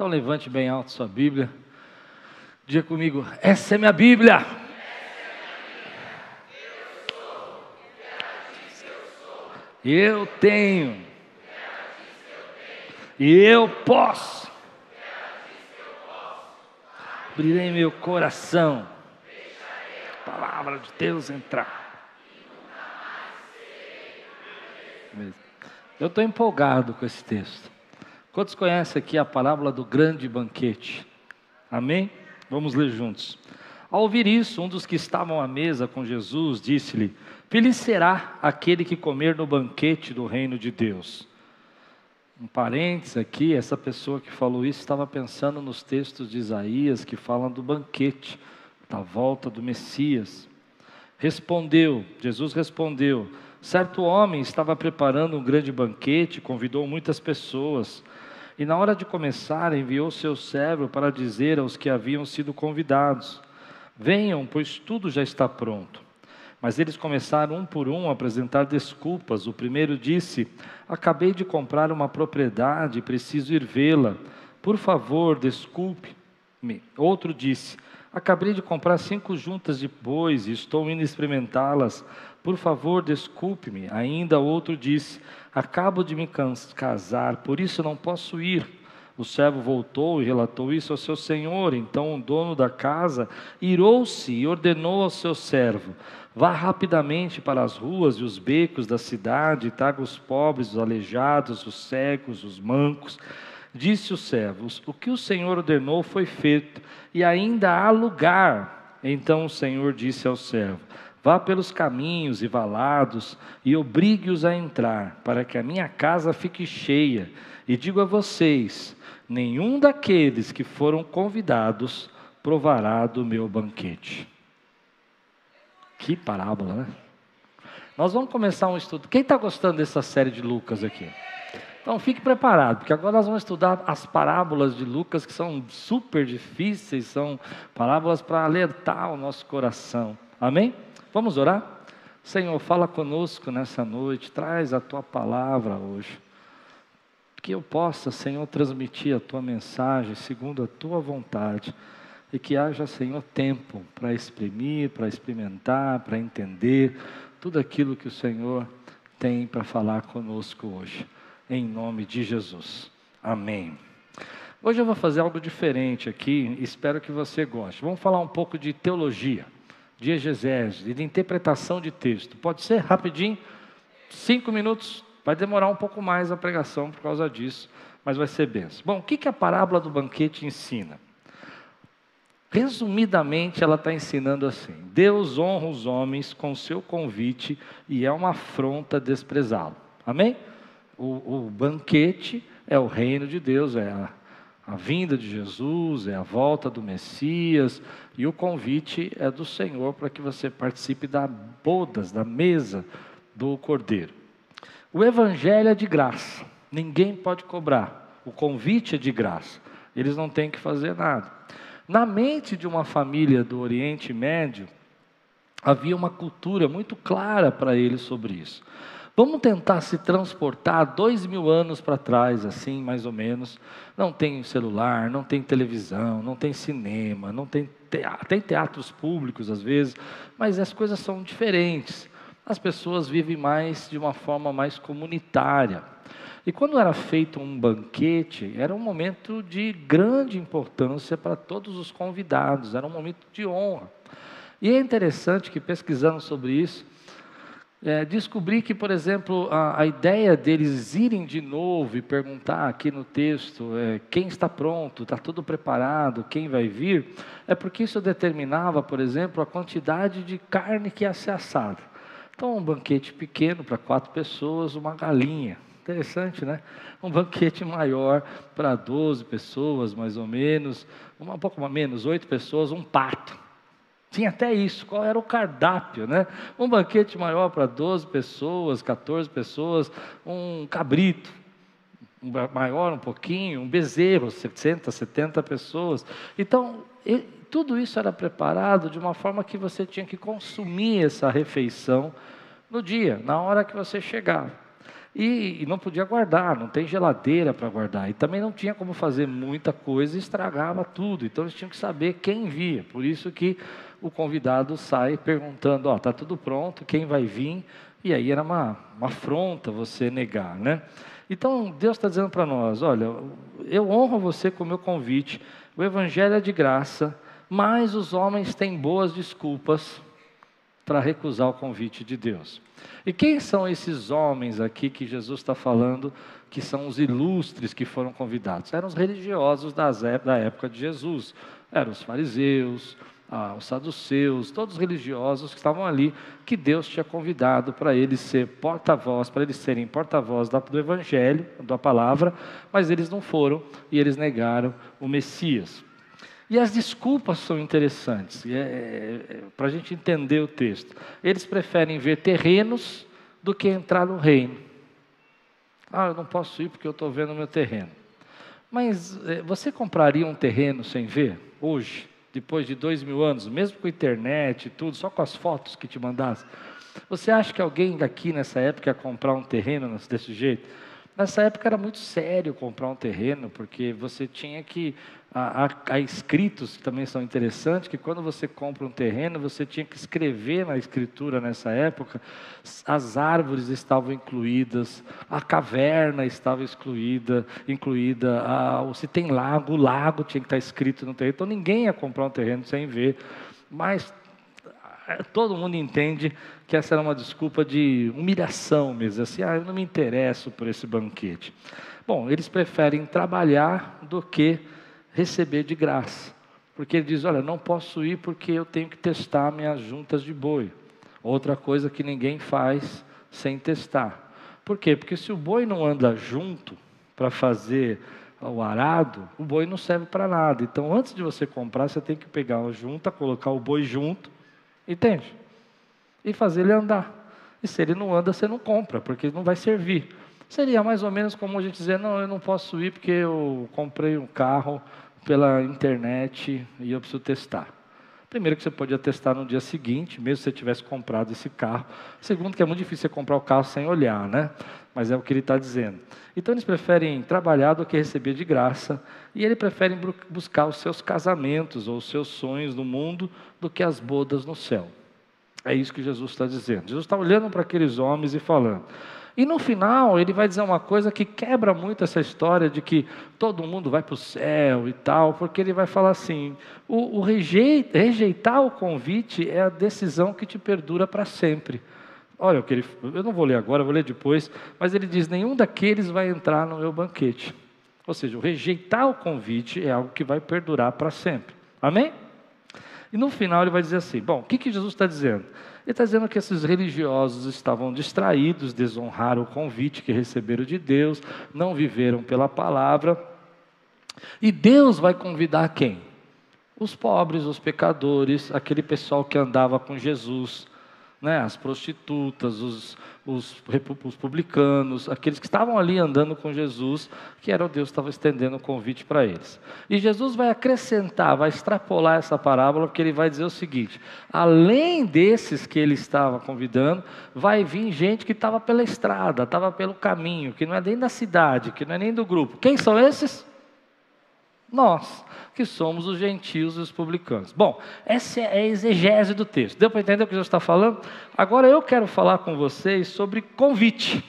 Então levante bem alto sua Bíblia. Diga comigo, essa é minha Bíblia. Eu tenho. E eu posso. Abrirei meu coração. A palavra de Deus entrar. Eu estou empolgado com esse texto. Quantos conhecem aqui a parábola do grande banquete? Amém? Vamos ler juntos. Ao ouvir isso, um dos que estavam à mesa com Jesus disse-lhe: Feliz será aquele que comer no banquete do reino de Deus. Um parênteses aqui, essa pessoa que falou isso estava pensando nos textos de Isaías que falam do banquete, da volta do Messias. Respondeu, Jesus respondeu: Certo homem estava preparando um grande banquete, convidou muitas pessoas. E na hora de começar, enviou seu servo para dizer aos que haviam sido convidados: Venham, pois tudo já está pronto. Mas eles começaram um por um a apresentar desculpas. O primeiro disse: Acabei de comprar uma propriedade preciso ir vê-la. Por favor, desculpe-me. Outro disse: Acabei de comprar cinco juntas de bois e estou indo experimentá-las. Por favor, desculpe-me. Ainda outro disse: Acabo de me casar, por isso não posso ir. O servo voltou e relatou isso ao seu senhor. Então o dono da casa irou-se e ordenou ao seu servo: Vá rapidamente para as ruas e os becos da cidade e traga os pobres, os aleijados, os cegos, os mancos. Disse o servo: O que o senhor ordenou foi feito, e ainda há lugar. Então o senhor disse ao servo: Vá pelos caminhos e valados e obrigue-os a entrar, para que a minha casa fique cheia. E digo a vocês: nenhum daqueles que foram convidados provará do meu banquete. Que parábola, né? Nós vamos começar um estudo. Quem está gostando dessa série de Lucas aqui? Então fique preparado, porque agora nós vamos estudar as parábolas de Lucas, que são super difíceis, são parábolas para alertar o nosso coração. Amém? Vamos orar? Senhor, fala conosco nessa noite, traz a tua palavra hoje. Que eu possa, Senhor, transmitir a tua mensagem segundo a tua vontade. E que haja, Senhor, tempo para exprimir, para experimentar, para entender tudo aquilo que o Senhor tem para falar conosco hoje. Em nome de Jesus. Amém. Hoje eu vou fazer algo diferente aqui, espero que você goste. Vamos falar um pouco de teologia de exegese, de interpretação de texto. Pode ser rapidinho, cinco minutos, vai demorar um pouco mais a pregação por causa disso, mas vai ser benção. Bom, o que, que a parábola do banquete ensina? Resumidamente, ela está ensinando assim: Deus honra os homens com seu convite e é uma afronta desprezá-lo. Amém? O, o banquete é o reino de Deus, é a a vinda de Jesus, é a volta do Messias, e o convite é do Senhor para que você participe da bodas, da mesa do Cordeiro. O Evangelho é de graça, ninguém pode cobrar, o convite é de graça, eles não têm que fazer nada. Na mente de uma família do Oriente Médio, havia uma cultura muito clara para eles sobre isso. Vamos tentar se transportar dois mil anos para trás, assim, mais ou menos. Não tem celular, não tem televisão, não tem cinema, não tem teatro, tem teatros públicos às vezes, mas as coisas são diferentes. As pessoas vivem mais de uma forma mais comunitária. E quando era feito um banquete, era um momento de grande importância para todos os convidados, era um momento de honra. E é interessante que pesquisando sobre isso, é, descobri que, por exemplo, a, a, ideia deles irem de novo e perguntar aqui no texto é, quem está pronto, está tudo preparado, quem vai vir, é porque isso determinava, por exemplo, a quantidade de carne que ia ser assada. Então, um banquete pequeno para quatro pessoas, uma galinha. Interessante, né? Um banquete maior para 12 pessoas, mais ou menos, um pouco menos, oito pessoas, um pato. Tinha até isso, qual era o cardápio, né? Um banquete maior para 12 pessoas, 14 pessoas, um cabrito, um maior um pouquinho, um bezerro, 60, 70 pessoas. Então, ele, tudo isso era preparado de uma forma que você tinha que consumir essa refeição no dia, na hora que você chegava. E, e não podia guardar, não tem geladeira para guardar. E também não tinha como fazer muita coisa estragava tudo. Então eles tinham que saber quem via. Por isso que o convidado sai perguntando: Ó, oh, está tudo pronto, quem vai vir? E aí era uma, uma afronta você negar, né? Então Deus está dizendo para nós: olha, eu honro você com o meu convite, o Evangelho é de graça, mas os homens têm boas desculpas para recusar o convite de Deus. E quem são esses homens aqui que Jesus está falando que são os ilustres que foram convidados? Eram os religiosos das, da época de Jesus, eram os fariseus, ah, os saduceus, todos os religiosos que estavam ali, que Deus tinha convidado para eles ser porta-voz, para eles serem porta-voz do Evangelho, da palavra, mas eles não foram e eles negaram o Messias. E as desculpas são interessantes, é, é, é para a gente entender o texto. Eles preferem ver terrenos do que entrar no reino. Ah, eu não posso ir porque eu estou vendo meu terreno. Mas é, você compraria um terreno sem ver hoje? Depois de dois mil anos, mesmo com internet e tudo, só com as fotos que te mandasse, você acha que alguém daqui nessa época ia comprar um terreno desse jeito? Nessa época era muito sério comprar um terreno, porque você tinha que. Há, há, escritos que também são interessantes, que quando você compra um terreno, você tinha que escrever na escritura nessa época, as árvores estavam incluídas, a caverna estava excluída, incluída, a, se tem lago, o lago tinha que estar escrito no terreno. Então ninguém ia comprar um terreno sem ver. Mas todo mundo entende que essa era uma desculpa de humilhação mesmo, assim, ah, eu não me interesso por esse banquete. Bom, eles preferem trabalhar do que receber de graça, porque ele diz, olha, não posso ir porque eu tenho que testar minhas juntas de boi. Outra coisa que ninguém faz sem testar. Por quê? Porque se o boi não anda junto para fazer o arado, o boi não serve para nada. Então, antes de você comprar, você tem que pegar a junta, colocar o boi junto Entende? E fazer ele andar. E se ele não anda, você não compra, porque não vai servir. Seria mais ou menos como a gente dizer: não, eu não posso ir porque eu comprei um carro pela internet e eu preciso testar. Primeiro que você podia testar no dia seguinte, mesmo se você tivesse comprado esse carro. Segundo que é muito difícil você comprar o carro sem olhar, né? Mas é o que ele está dizendo. Então eles preferem trabalhar do que receber de graça. E eles preferem buscar os seus casamentos ou os seus sonhos no mundo do que as bodas no céu. É isso que Jesus está dizendo. Jesus está olhando para aqueles homens e falando. E no final, ele vai dizer uma coisa que quebra muito essa história de que todo mundo vai para o céu e tal, porque ele vai falar assim: o, o rejeitar, o convite é a decisão que te perdura para sempre. Olha o que ele, eu não vou ler agora, vou ler depois, mas ele diz: nenhum daqueles vai entrar no meu banquete. Ou seja, o rejeitar o convite é algo que vai perdurar para sempre. Amém? E no final ele vai dizer assim: bom, o que, que Jesus está dizendo? Ele está dizendo que esses religiosos estavam distraídos, desonraram o convite que receberam de Deus, não viveram pela palavra. E Deus vai convidar quem? Os pobres, os pecadores, aquele pessoal que andava com Jesus, né, as prostitutas, os, os, os, publicanos, aqueles que estavam ali andando com Jesus, que era o Deus que estava estendendo o convite para eles. E Jesus vai acrescentar, vai extrapolar essa parábola, porque ele vai dizer o seguinte: além desses que ele estava convidando, vai vir gente que estava pela estrada, estava pelo caminho, que não é nem da cidade, que não é nem do grupo. Quem são esses? Nós que somos os gentios e os publicanos. Bom, essa é a exegese do texto. Deu para entender o que Jesus está falando? Agora eu quero falar com vocês sobre convite.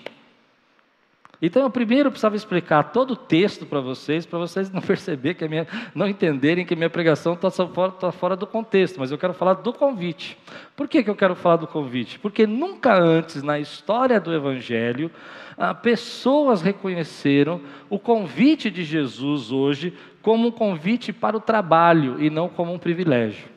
Então, eu primeiro precisava explicar todo o texto para vocês, para vocês não perceber que minha, não entenderem que minha pregação está fora, tá fora do contexto, mas eu quero falar do convite. Por que, que eu quero falar do convite? Porque nunca antes na história do Evangelho ah, pessoas reconheceram o convite de Jesus hoje como um convite para o trabalho e não como um privilégio.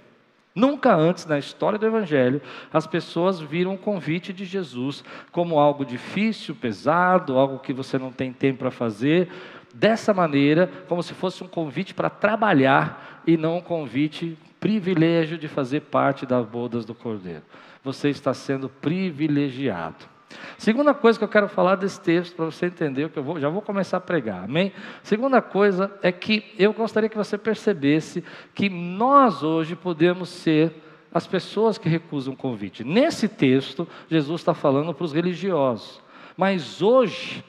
Nunca antes na história do Evangelho as pessoas viram o convite de Jesus como algo difícil, pesado, algo que você não tem tempo para fazer, dessa maneira, como se fosse um convite para trabalhar e não um convite, privilégio de fazer parte das bodas do Cordeiro. Você está sendo privilegiado. Segunda coisa que eu quero falar desse texto, para você entender, que eu vou, já vou começar a pregar, amém? Segunda coisa é que eu gostaria que você percebesse que nós hoje podemos ser as pessoas que recusam o convite. Nesse texto, Jesus está falando para os religiosos. Mas hoje,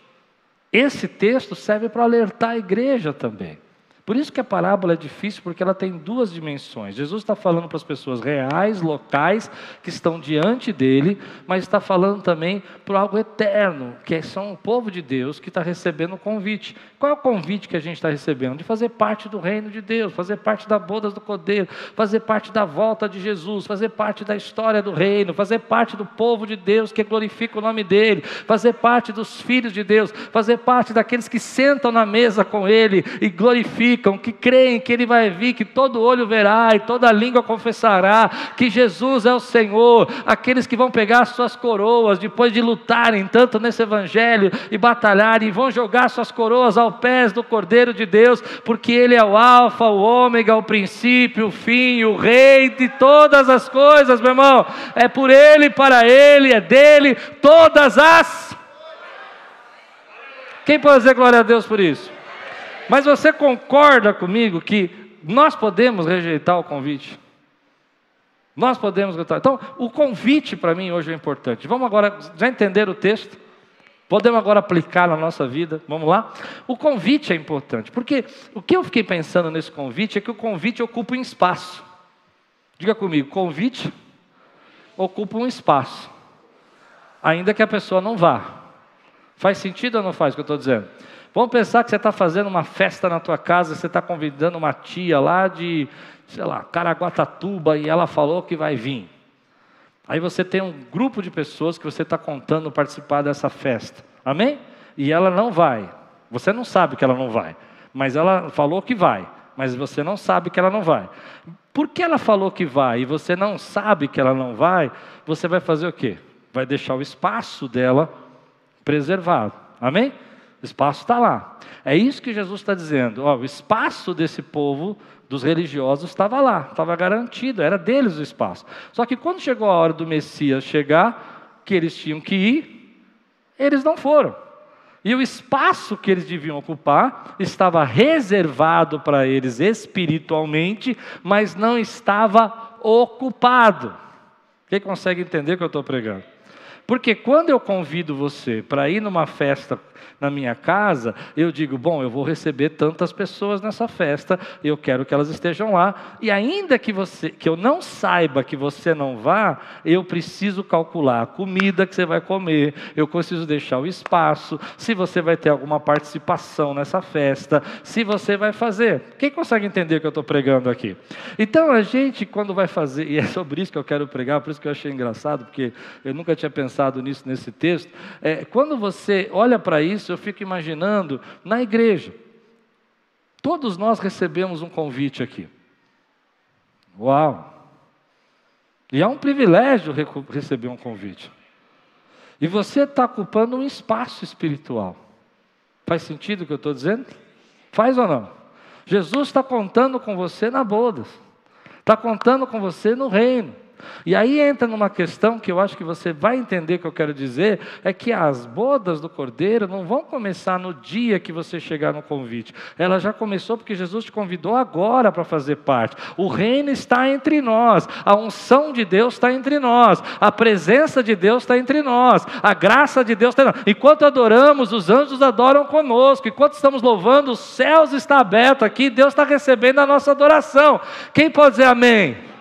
esse texto serve para alertar a igreja também. Por isso que a parábola é difícil, porque ela tem duas dimensões. Jesus está falando para as pessoas reais, locais, que estão diante dele, mas está falando também para algo eterno, que são o povo de Deus que está recebendo o convite. Qual é o convite que a gente está recebendo? De fazer parte do reino de Deus, fazer parte das bodas do Cordeiro, fazer parte da volta de Jesus, fazer parte da história do reino, fazer parte do povo de Deus que glorifica o nome dele, fazer parte dos filhos de Deus, fazer parte daqueles que sentam na mesa com ele e glorificam que creem que Ele vai vir, que todo olho verá e toda língua confessará que Jesus é o Senhor. Aqueles que vão pegar suas coroas depois de lutarem tanto nesse Evangelho e batalharem, vão jogar suas coroas ao pés do Cordeiro de Deus, porque Ele é o Alfa, o Ômega, o princípio, o fim, o Rei de todas as coisas, meu irmão. É por Ele, para Ele, é dele todas as. Quem pode dizer glória a Deus por isso? Mas você concorda comigo que nós podemos rejeitar o convite? Nós podemos rejeitar. Então, o convite para mim hoje é importante. Vamos agora, já entender o texto? Podemos agora aplicar na nossa vida, vamos lá? O convite é importante, porque o que eu fiquei pensando nesse convite é que o convite ocupa um espaço. Diga comigo, convite ocupa um espaço, ainda que a pessoa não vá. Faz sentido ou não faz o que eu estou dizendo? Vamos pensar que você está fazendo uma festa na tua casa, você está convidando uma tia lá de, sei lá, Caraguatatuba e ela falou que vai vir. Aí você tem um grupo de pessoas que você está contando participar dessa festa. Amém? E ela não vai. Você não sabe que ela não vai. Mas ela falou que vai. Mas você não sabe que ela não vai. Por que ela falou que vai e você não sabe que ela não vai, você vai fazer o quê? Vai deixar o espaço dela preservado. Amém? Espaço está lá. É isso que Jesus está dizendo. Ó, o espaço desse povo, dos religiosos, estava lá, estava garantido, era deles o espaço. Só que quando chegou a hora do Messias chegar, que eles tinham que ir, eles não foram. E o espaço que eles deviam ocupar estava reservado para eles espiritualmente, mas não estava ocupado. Quem consegue entender o que eu estou pregando? Porque quando eu convido você para ir numa festa na minha casa, eu digo, bom, eu vou receber tantas pessoas nessa festa, eu quero que elas estejam lá, e ainda que você que eu não saiba que você não vá, eu preciso calcular a comida que você vai comer, eu preciso deixar o espaço, se você vai ter alguma participação nessa festa, se você vai fazer. Quem consegue entender o que eu estou pregando aqui? Então a gente, quando vai fazer, e é sobre isso que eu quero pregar, por isso que eu achei engraçado, porque eu nunca tinha pensado nisso nesse texto, é, quando você olha para isso, isso, eu fico imaginando na igreja. Todos nós recebemos um convite aqui. Uau! E é um privilégio receber um convite. E você está ocupando um espaço espiritual. Faz sentido o que eu estou dizendo? Faz ou não? Jesus está contando com você na bodas, está contando com você no reino. E aí entra numa questão que eu acho que você vai entender o que eu quero dizer: é que as bodas do cordeiro não vão começar no dia que você chegar no convite. Ela já começou porque Jesus te convidou agora para fazer parte. O reino está entre nós, a unção de Deus está entre nós, a presença de Deus está entre nós, a graça de Deus está entre nós. Enquanto adoramos, os anjos adoram conosco, enquanto estamos louvando, os céus estão abertos aqui, Deus está recebendo a nossa adoração. Quem pode dizer amém?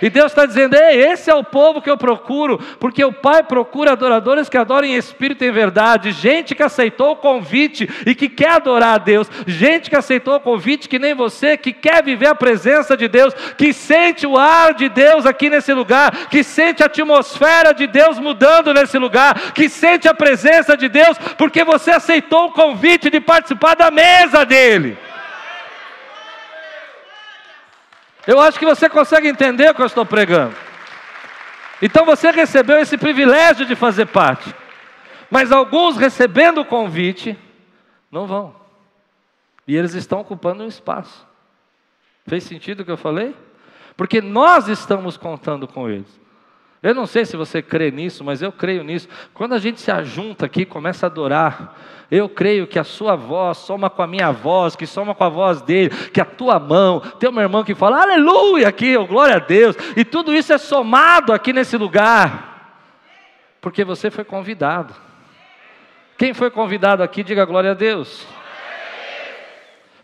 E Deus está dizendo: Ei, esse é o povo que eu procuro, porque o Pai procura adoradores que adorem em espírito e em verdade, gente que aceitou o convite e que quer adorar a Deus, gente que aceitou o convite que nem você, que quer viver a presença de Deus, que sente o ar de Deus aqui nesse lugar, que sente a atmosfera de Deus mudando nesse lugar, que sente a presença de Deus, porque você aceitou o convite de participar da mesa dele. Eu acho que você consegue entender o que eu estou pregando. Então você recebeu esse privilégio de fazer parte. Mas alguns recebendo o convite, não vão. E eles estão ocupando um espaço. Fez sentido o que eu falei? Porque nós estamos contando com eles. Eu não sei se você crê nisso, mas eu creio nisso. Quando a gente se ajunta aqui, começa a adorar, eu creio que a sua voz soma com a minha voz, que soma com a voz dele, que a tua mão, tem uma irmã que fala aleluia aqui, oh, glória a Deus, e tudo isso é somado aqui nesse lugar, porque você foi convidado. Quem foi convidado aqui, diga glória a Deus.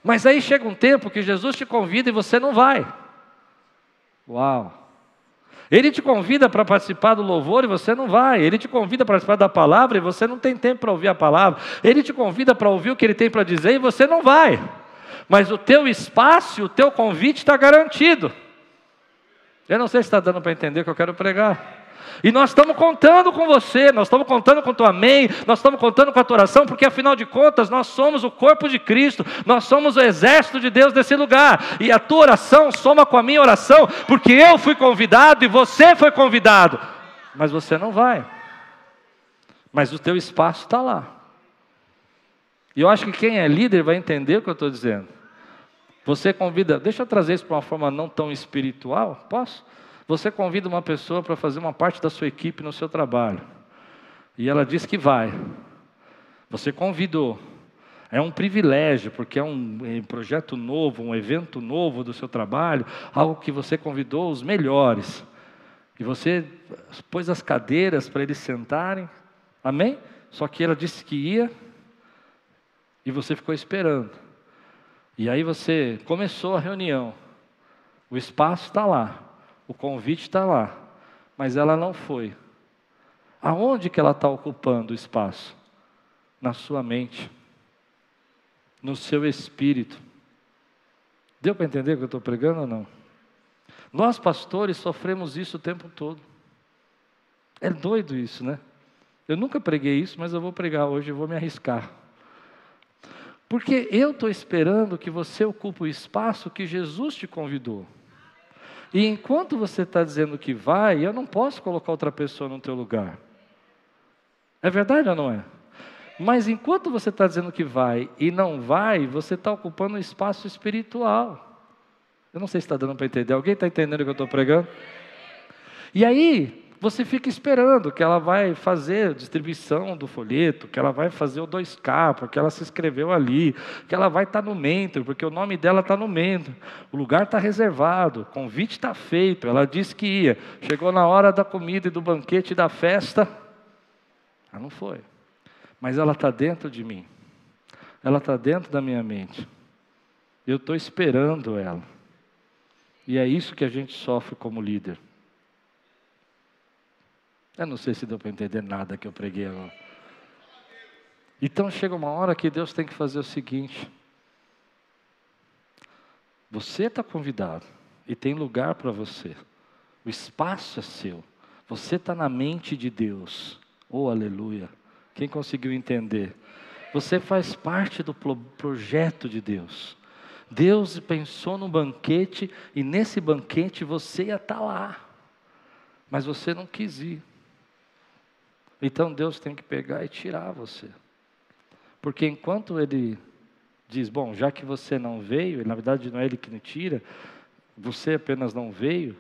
Mas aí chega um tempo que Jesus te convida e você não vai. Uau! Ele te convida para participar do louvor e você não vai. Ele te convida para participar da palavra e você não tem tempo para ouvir a palavra. Ele te convida para ouvir o que ele tem para dizer e você não vai. Mas o teu espaço, o teu convite está garantido. Eu não sei se está dando para entender o que eu quero pregar. E nós estamos contando com você, nós estamos contando com o teu amém, nós estamos contando com a tua oração, porque afinal de contas nós somos o corpo de Cristo, nós somos o exército de Deus desse lugar. E a tua oração soma com a minha oração, porque eu fui convidado e você foi convidado. Mas você não vai. Mas o teu espaço está lá. E eu acho que quem é líder vai entender o que eu estou dizendo. Você convida, deixa eu trazer isso para uma forma não tão espiritual, posso? Você convida uma pessoa para fazer uma parte da sua equipe no seu trabalho. E ela diz que vai. Você convidou. É um privilégio, porque é um projeto novo, um evento novo do seu trabalho, algo que você convidou os melhores. E você pôs as cadeiras para eles sentarem. Amém? Só que ela disse que ia e você ficou esperando. E aí você começou a reunião. O espaço está lá. O convite está lá, mas ela não foi. Aonde que ela está ocupando o espaço? Na sua mente, no seu espírito. Deu para entender o que eu estou pregando ou não? Nós, pastores, sofremos isso o tempo todo. É doido isso, né? Eu nunca preguei isso, mas eu vou pregar hoje e vou me arriscar. Porque eu estou esperando que você ocupe o espaço que Jesus te convidou. E enquanto você está dizendo que vai, eu não posso colocar outra pessoa no teu lugar. É verdade ou não é? Mas enquanto você está dizendo que vai e não vai, você está ocupando um espaço espiritual. Eu não sei se está dando para entender. Alguém está entendendo o que eu estou pregando? E aí, você fica esperando que ela vai fazer distribuição do folheto, que ela vai fazer o 2K, porque ela se inscreveu ali, que ela vai estar no mentor, porque o nome dela está no mentor. O lugar está reservado, o convite está feito, ela disse que ia. Chegou na hora da comida e do banquete e da festa, ela não foi. Mas ela está dentro de mim, ela está dentro da minha mente. Eu estou esperando ela. E é isso que a gente sofre como líder. Eu não sei se deu para entender nada que eu preguei agora. Então chega uma hora que Deus tem que fazer o seguinte: você está convidado e tem lugar para você, o espaço é seu, você está na mente de Deus, oh aleluia. Quem conseguiu entender? Você faz parte do projeto de Deus. Deus pensou no banquete e nesse banquete você ia estar tá lá, mas você não quis ir. Então Deus tem que pegar e tirar você. Porque enquanto Ele diz, bom, já que você não veio, na verdade não é Ele que me tira, você apenas não veio,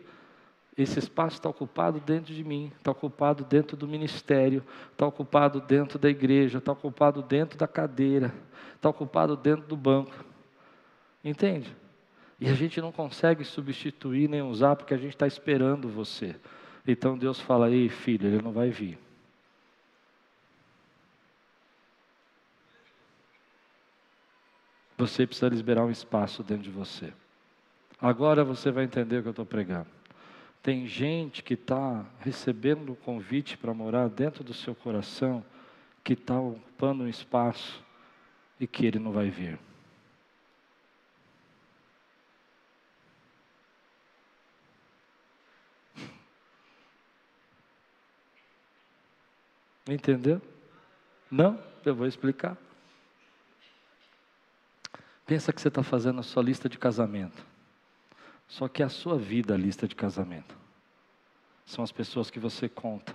esse espaço está ocupado dentro de mim, está ocupado dentro do ministério, está ocupado dentro da igreja, está ocupado dentro da cadeira, está ocupado dentro do banco. Entende? E a gente não consegue substituir nem usar porque a gente está esperando você. Então Deus fala: ei, filho, ele não vai vir. Você precisa liberar um espaço dentro de você. Agora você vai entender o que eu estou pregando. Tem gente que está recebendo o convite para morar dentro do seu coração, que está ocupando um espaço e que ele não vai vir. Entendeu? Não? Eu vou explicar. Pensa que você está fazendo a sua lista de casamento. Só que é a sua vida a lista de casamento. São as pessoas que você conta.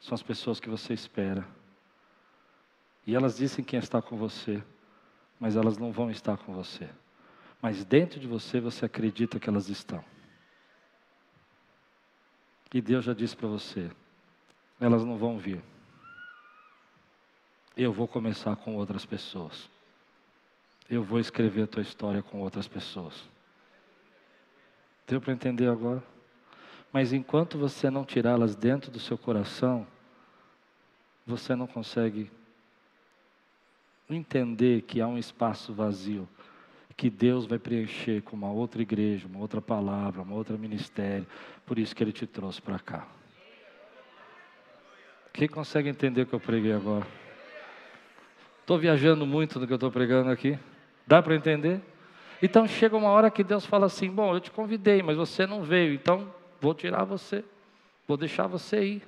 São as pessoas que você espera. E elas dizem quem está com você, mas elas não vão estar com você. Mas dentro de você você acredita que elas estão. E Deus já disse para você: elas não vão vir. Eu vou começar com outras pessoas eu vou escrever a tua história com outras pessoas. Deu para entender agora? Mas enquanto você não tirá-las dentro do seu coração, você não consegue entender que há um espaço vazio, que Deus vai preencher com uma outra igreja, uma outra palavra, uma outra ministério. Por isso que Ele te trouxe para cá. Quem consegue entender o que eu preguei agora? Estou viajando muito no que eu estou pregando aqui. Dá para entender? Então chega uma hora que Deus fala assim: Bom, eu te convidei, mas você não veio, então vou tirar você, vou deixar você ir.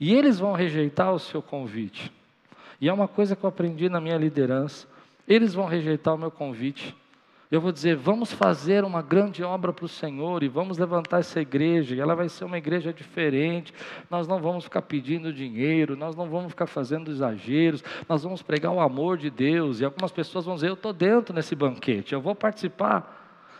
E eles vão rejeitar o seu convite. E é uma coisa que eu aprendi na minha liderança. Eles vão rejeitar o meu convite. Eu vou dizer, vamos fazer uma grande obra para o Senhor e vamos levantar essa igreja, e ela vai ser uma igreja diferente. Nós não vamos ficar pedindo dinheiro, nós não vamos ficar fazendo exageros, nós vamos pregar o amor de Deus. E algumas pessoas vão dizer, eu estou dentro nesse banquete, eu vou participar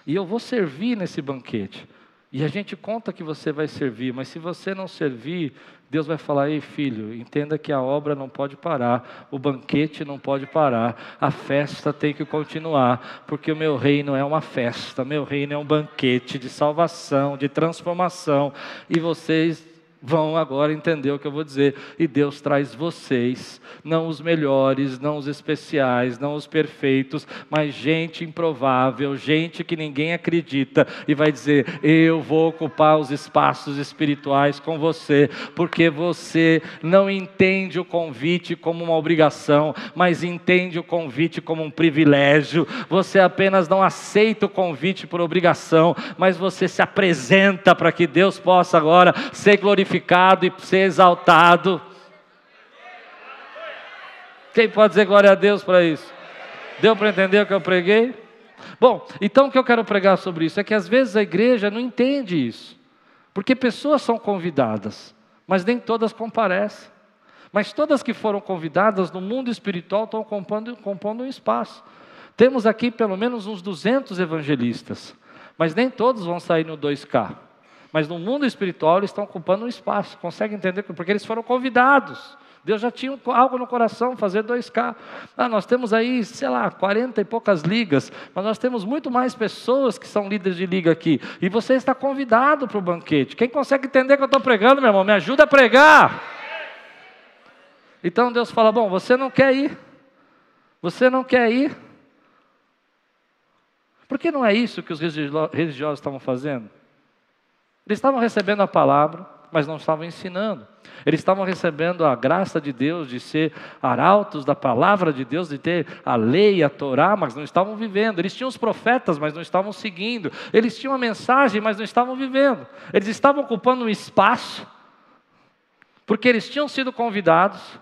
e eu vou servir nesse banquete. E a gente conta que você vai servir, mas se você não servir, Deus vai falar: ei filho, entenda que a obra não pode parar, o banquete não pode parar, a festa tem que continuar, porque o meu reino é uma festa, meu reino é um banquete de salvação, de transformação, e vocês vão agora entender o que eu vou dizer. E Deus traz vocês, não os melhores, não os especiais, não os perfeitos, mas gente improvável, gente que ninguém acredita, e vai dizer: Eu vou ocupar os espaços espirituais com você, porque você não entende o convite como uma obrigação, mas entende o convite como um privilégio. Você apenas não aceita o convite por obrigação, mas você se apresenta para que Deus possa agora ser glorificado glorificado e ser exaltado. Quem pode dizer glória a Deus para isso? Deu para entender o que eu preguei? Bom, então o que eu quero pregar sobre isso é que às vezes a igreja não entende isso, porque pessoas são convidadas, mas nem todas comparecem. Mas todas que foram convidadas no mundo espiritual estão compondo, compondo um espaço. Temos aqui pelo menos uns 200 evangelistas, mas nem todos vão sair no 2K. Mas no mundo espiritual eles estão ocupando um espaço. Consegue entender? Porque eles foram convidados. Deus já tinha algo no coração, fazer 2K. Ah, nós temos aí, sei lá, 40 e poucas ligas, mas nós temos muito mais pessoas que são líderes de liga aqui. E você está convidado para o banquete. Quem consegue entender que eu estou pregando, meu irmão? Me ajuda a pregar. Então Deus fala: Bom, você não quer ir. Você não quer ir. Porque não é isso que os religiosos estavam fazendo? Eles estavam recebendo a palavra, mas não estavam ensinando. Eles estavam recebendo a graça de Deus de ser arautos da palavra de Deus, de ter a lei, a Torá, mas não estavam vivendo. Eles tinham os profetas, mas não estavam seguindo. Eles tinham a mensagem, mas não estavam vivendo. Eles estavam ocupando um espaço, porque eles tinham sido convidados,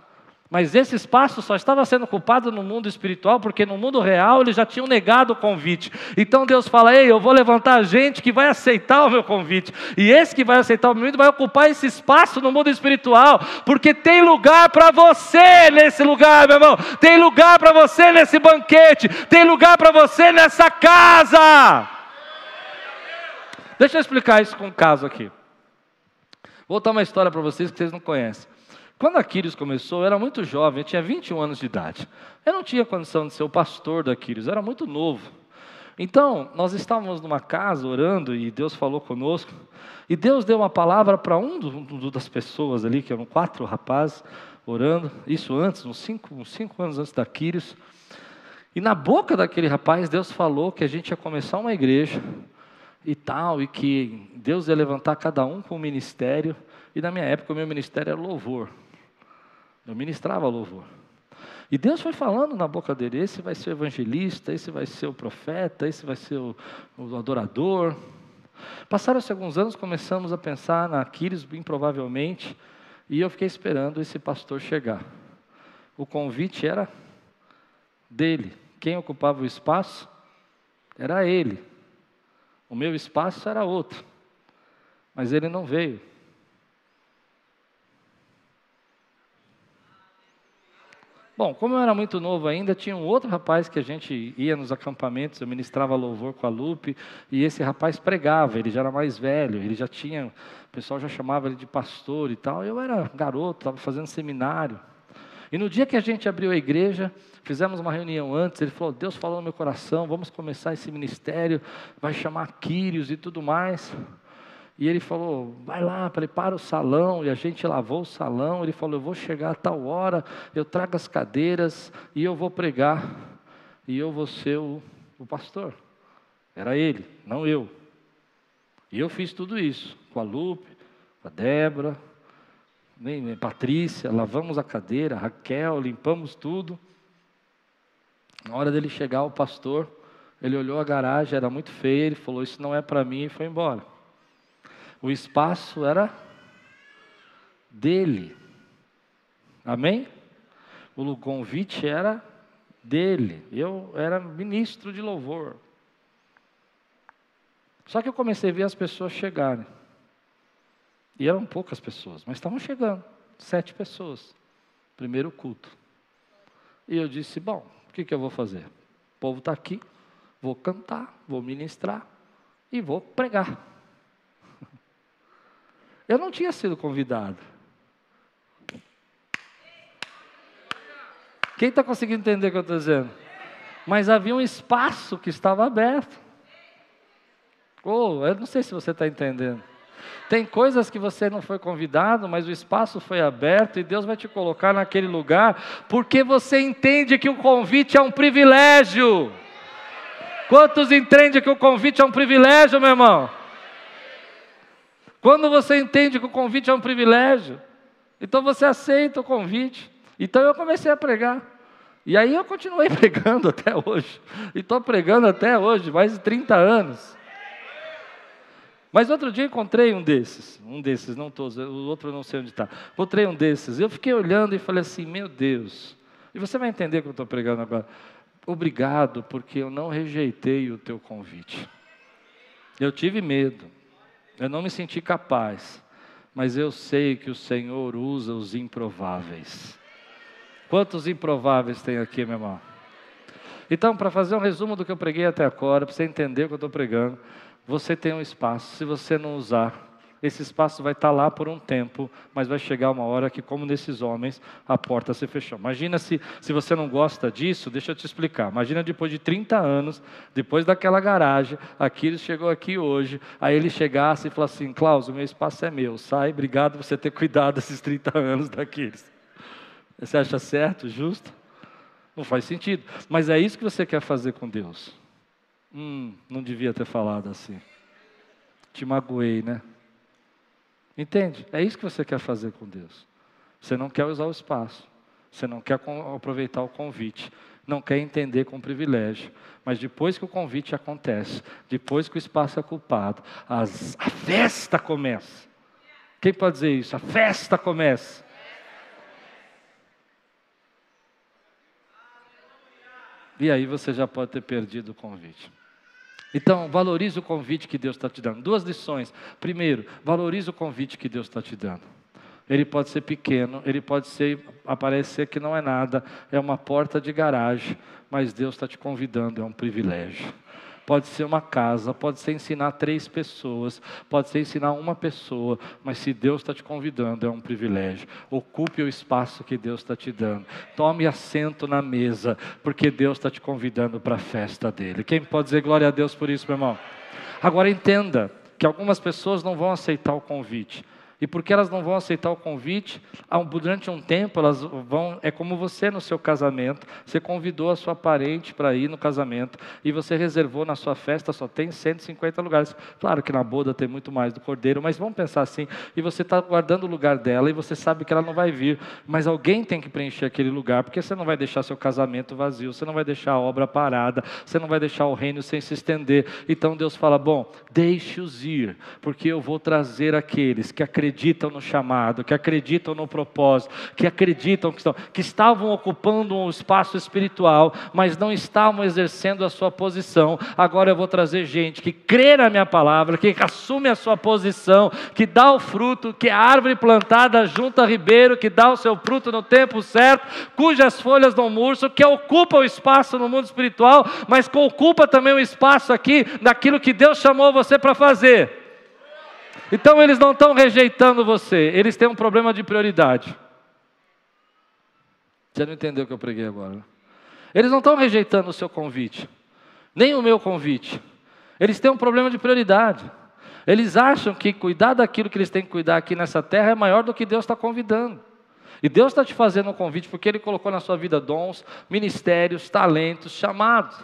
mas esse espaço só estava sendo ocupado no mundo espiritual, porque no mundo real eles já tinham negado o convite. Então Deus fala: Ei, eu vou levantar gente que vai aceitar o meu convite. E esse que vai aceitar o meu convite vai ocupar esse espaço no mundo espiritual, porque tem lugar para você nesse lugar, meu irmão. Tem lugar para você nesse banquete. Tem lugar para você nessa casa. Deixa eu explicar isso com um caso aqui. Vou contar uma história para vocês que vocês não conhecem. Quando Aquiles começou, eu era muito jovem, eu tinha 21 anos de idade. Eu não tinha condição de ser o pastor da Aquiles, eu era muito novo. Então, nós estávamos numa casa orando e Deus falou conosco. E Deus deu uma palavra para um do, do, das pessoas ali, que eram quatro rapazes, orando. Isso antes, uns cinco, uns cinco anos antes da Aquiles. E na boca daquele rapaz, Deus falou que a gente ia começar uma igreja e tal, e que Deus ia levantar cada um com um ministério. E na minha época, o meu ministério era louvor. Eu ministrava louvor. E Deus foi falando na boca dele: esse vai ser o evangelista, esse vai ser o profeta, esse vai ser o, o adorador. Passaram-se alguns anos, começamos a pensar na Aquiles, bem provavelmente, e eu fiquei esperando esse pastor chegar. O convite era dele. Quem ocupava o espaço era ele. O meu espaço era outro. Mas ele não veio. Bom, como eu era muito novo ainda, tinha um outro rapaz que a gente ia nos acampamentos, eu ministrava louvor com a Lupe, e esse rapaz pregava, ele já era mais velho, ele já tinha, o pessoal já chamava ele de pastor e tal. Eu era garoto, estava fazendo seminário. E no dia que a gente abriu a igreja, fizemos uma reunião antes, ele falou: Deus falou no meu coração, vamos começar esse ministério, vai chamar Quírios e tudo mais. E ele falou: vai lá, prepara o salão. E a gente lavou o salão. Ele falou: eu vou chegar a tal hora, eu trago as cadeiras e eu vou pregar. E eu vou ser o, o pastor. Era ele, não eu. E eu fiz tudo isso com a Lupe, com a Débora, nem, Patrícia, lavamos a cadeira, Raquel, limpamos tudo. Na hora dele chegar, o pastor, ele olhou a garagem, era muito feia, ele falou: Isso não é para mim, e foi embora. O espaço era dele. Amém? O convite era dele. Eu era ministro de louvor. Só que eu comecei a ver as pessoas chegarem. E eram poucas pessoas, mas estavam chegando. Sete pessoas. Primeiro culto. E eu disse: Bom, o que, que eu vou fazer? O povo está aqui, vou cantar, vou ministrar e vou pregar. Eu não tinha sido convidado. Quem está conseguindo entender o que eu estou dizendo? Mas havia um espaço que estava aberto. Oh, eu não sei se você está entendendo. Tem coisas que você não foi convidado, mas o espaço foi aberto e Deus vai te colocar naquele lugar, porque você entende que o convite é um privilégio. Quantos entendem que o convite é um privilégio, meu irmão? Quando você entende que o convite é um privilégio, então você aceita o convite. Então eu comecei a pregar. E aí eu continuei pregando até hoje. E estou pregando até hoje, mais de 30 anos. Mas outro dia encontrei um desses, um desses, não todos, o outro eu não sei onde está. Encontrei um desses. Eu fiquei olhando e falei assim: meu Deus. E você vai entender o que eu estou pregando agora. Obrigado, porque eu não rejeitei o teu convite. Eu tive medo, eu não me senti capaz, mas eu sei que o Senhor usa os improváveis. Quantos improváveis tem aqui, meu irmão? Então, para fazer um resumo do que eu preguei até agora, para você entender o que eu estou pregando, você tem um espaço, se você não usar, esse espaço vai estar lá por um tempo, mas vai chegar uma hora que, como nesses homens, a porta se fechou. Imagina se, se você não gosta disso, deixa eu te explicar. Imagina depois de 30 anos, depois daquela garagem, Aquiles chegou aqui hoje, aí ele chegasse e falasse assim: Klaus, o meu espaço é meu, sai, obrigado por você ter cuidado desses 30 anos daqueles. Você acha certo, justo? Não faz sentido. Mas é isso que você quer fazer com Deus. Hum, não devia ter falado assim. Te magoei, né? Entende? É isso que você quer fazer com Deus. Você não quer usar o espaço. Você não quer aproveitar o convite. Não quer entender com privilégio. Mas depois que o convite acontece, depois que o espaço é culpado, as, a festa começa. Quem pode dizer isso? A festa começa. E aí você já pode ter perdido o convite. Então, valorize o convite que Deus está te dando. Duas lições. Primeiro, valorize o convite que Deus está te dando. Ele pode ser pequeno, ele pode ser aparecer que não é nada, é uma porta de garagem, mas Deus está te convidando, é um privilégio pode ser uma casa, pode ser ensinar três pessoas, pode ser ensinar uma pessoa, mas se Deus está te convidando, é um privilégio. Ocupe o espaço que Deus está te dando. Tome assento na mesa, porque Deus está te convidando para a festa dele. Quem pode dizer glória a Deus por isso, meu irmão? Agora entenda que algumas pessoas não vão aceitar o convite. E porque elas não vão aceitar o convite, durante um tempo elas vão. É como você no seu casamento. Você convidou a sua parente para ir no casamento e você reservou na sua festa, só tem 150 lugares. Claro que na boda tem muito mais do cordeiro, mas vamos pensar assim. E você está guardando o lugar dela e você sabe que ela não vai vir. Mas alguém tem que preencher aquele lugar, porque você não vai deixar seu casamento vazio, você não vai deixar a obra parada, você não vai deixar o reino sem se estender. Então Deus fala: bom, deixe-os ir, porque eu vou trazer aqueles que acreditam acreditam no chamado, que acreditam no propósito, que acreditam que, estão, que estavam ocupando um espaço espiritual, mas não estavam exercendo a sua posição. Agora eu vou trazer gente que crê na minha palavra, que assume a sua posição, que dá o fruto, que é árvore plantada junto a ribeiro, que dá o seu fruto no tempo certo, cujas folhas não murcham, que ocupa o espaço no mundo espiritual, mas que ocupa também o espaço aqui daquilo que Deus chamou você para fazer. Então eles não estão rejeitando você, eles têm um problema de prioridade. Você não entendeu o que eu preguei agora? Eles não estão rejeitando o seu convite, nem o meu convite. Eles têm um problema de prioridade. Eles acham que cuidar daquilo que eles têm que cuidar aqui nessa terra é maior do que Deus está convidando. E Deus está te fazendo um convite porque Ele colocou na sua vida dons, ministérios, talentos, chamados.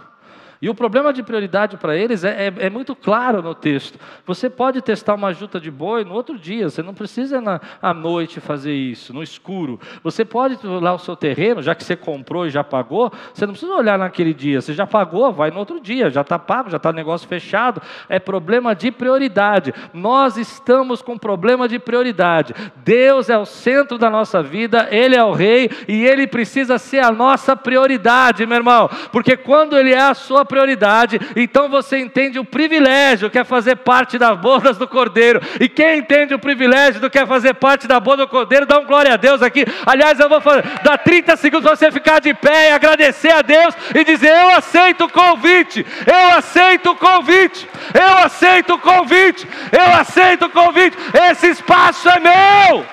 E o problema de prioridade para eles é, é, é, muito claro no texto. Você pode testar uma juta de boi no outro dia, você não precisa na, à noite fazer isso, no escuro. Você pode olhar o seu terreno, já que você comprou e já pagou, você não precisa olhar naquele dia, você já pagou, vai no outro dia, já está pago, já está negócio fechado. É problema de prioridade. Nós estamos com problema de prioridade. Deus é o centro da nossa vida, Ele é o rei e Ele precisa ser a nossa prioridade, meu irmão, porque quando Ele é a sua prioridade, então você entende o privilégio que é fazer parte das bodas do Cordeiro. E quem entende o privilégio do que é fazer parte da boda do Cordeiro, dá um glória a Deus aqui. Aliás, eu vou fazer, dar 30 segundos para você ficar de pé e agradecer a Deus e dizer: Eu aceito o convite, eu aceito o convite, eu aceito o convite, eu aceito o convite. Esse espaço é meu.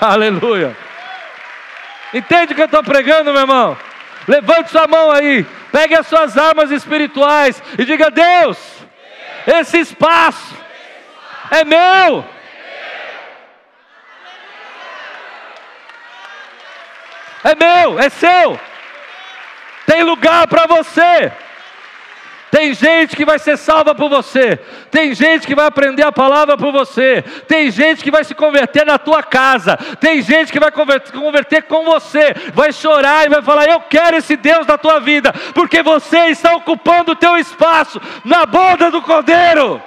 Aleluia. Entende o que eu estou pregando, meu irmão? Levante sua mão aí. Pegue as suas armas espirituais e diga: Deus, esse espaço é meu. É meu, é seu. Tem lugar para você. Tem gente que vai ser salva por você. Tem gente que vai aprender a palavra por você. Tem gente que vai se converter na tua casa. Tem gente que vai converter, com você. Vai chorar e vai falar: Eu quero esse Deus da tua vida. Porque você está ocupando o teu espaço na boda do cordeiro.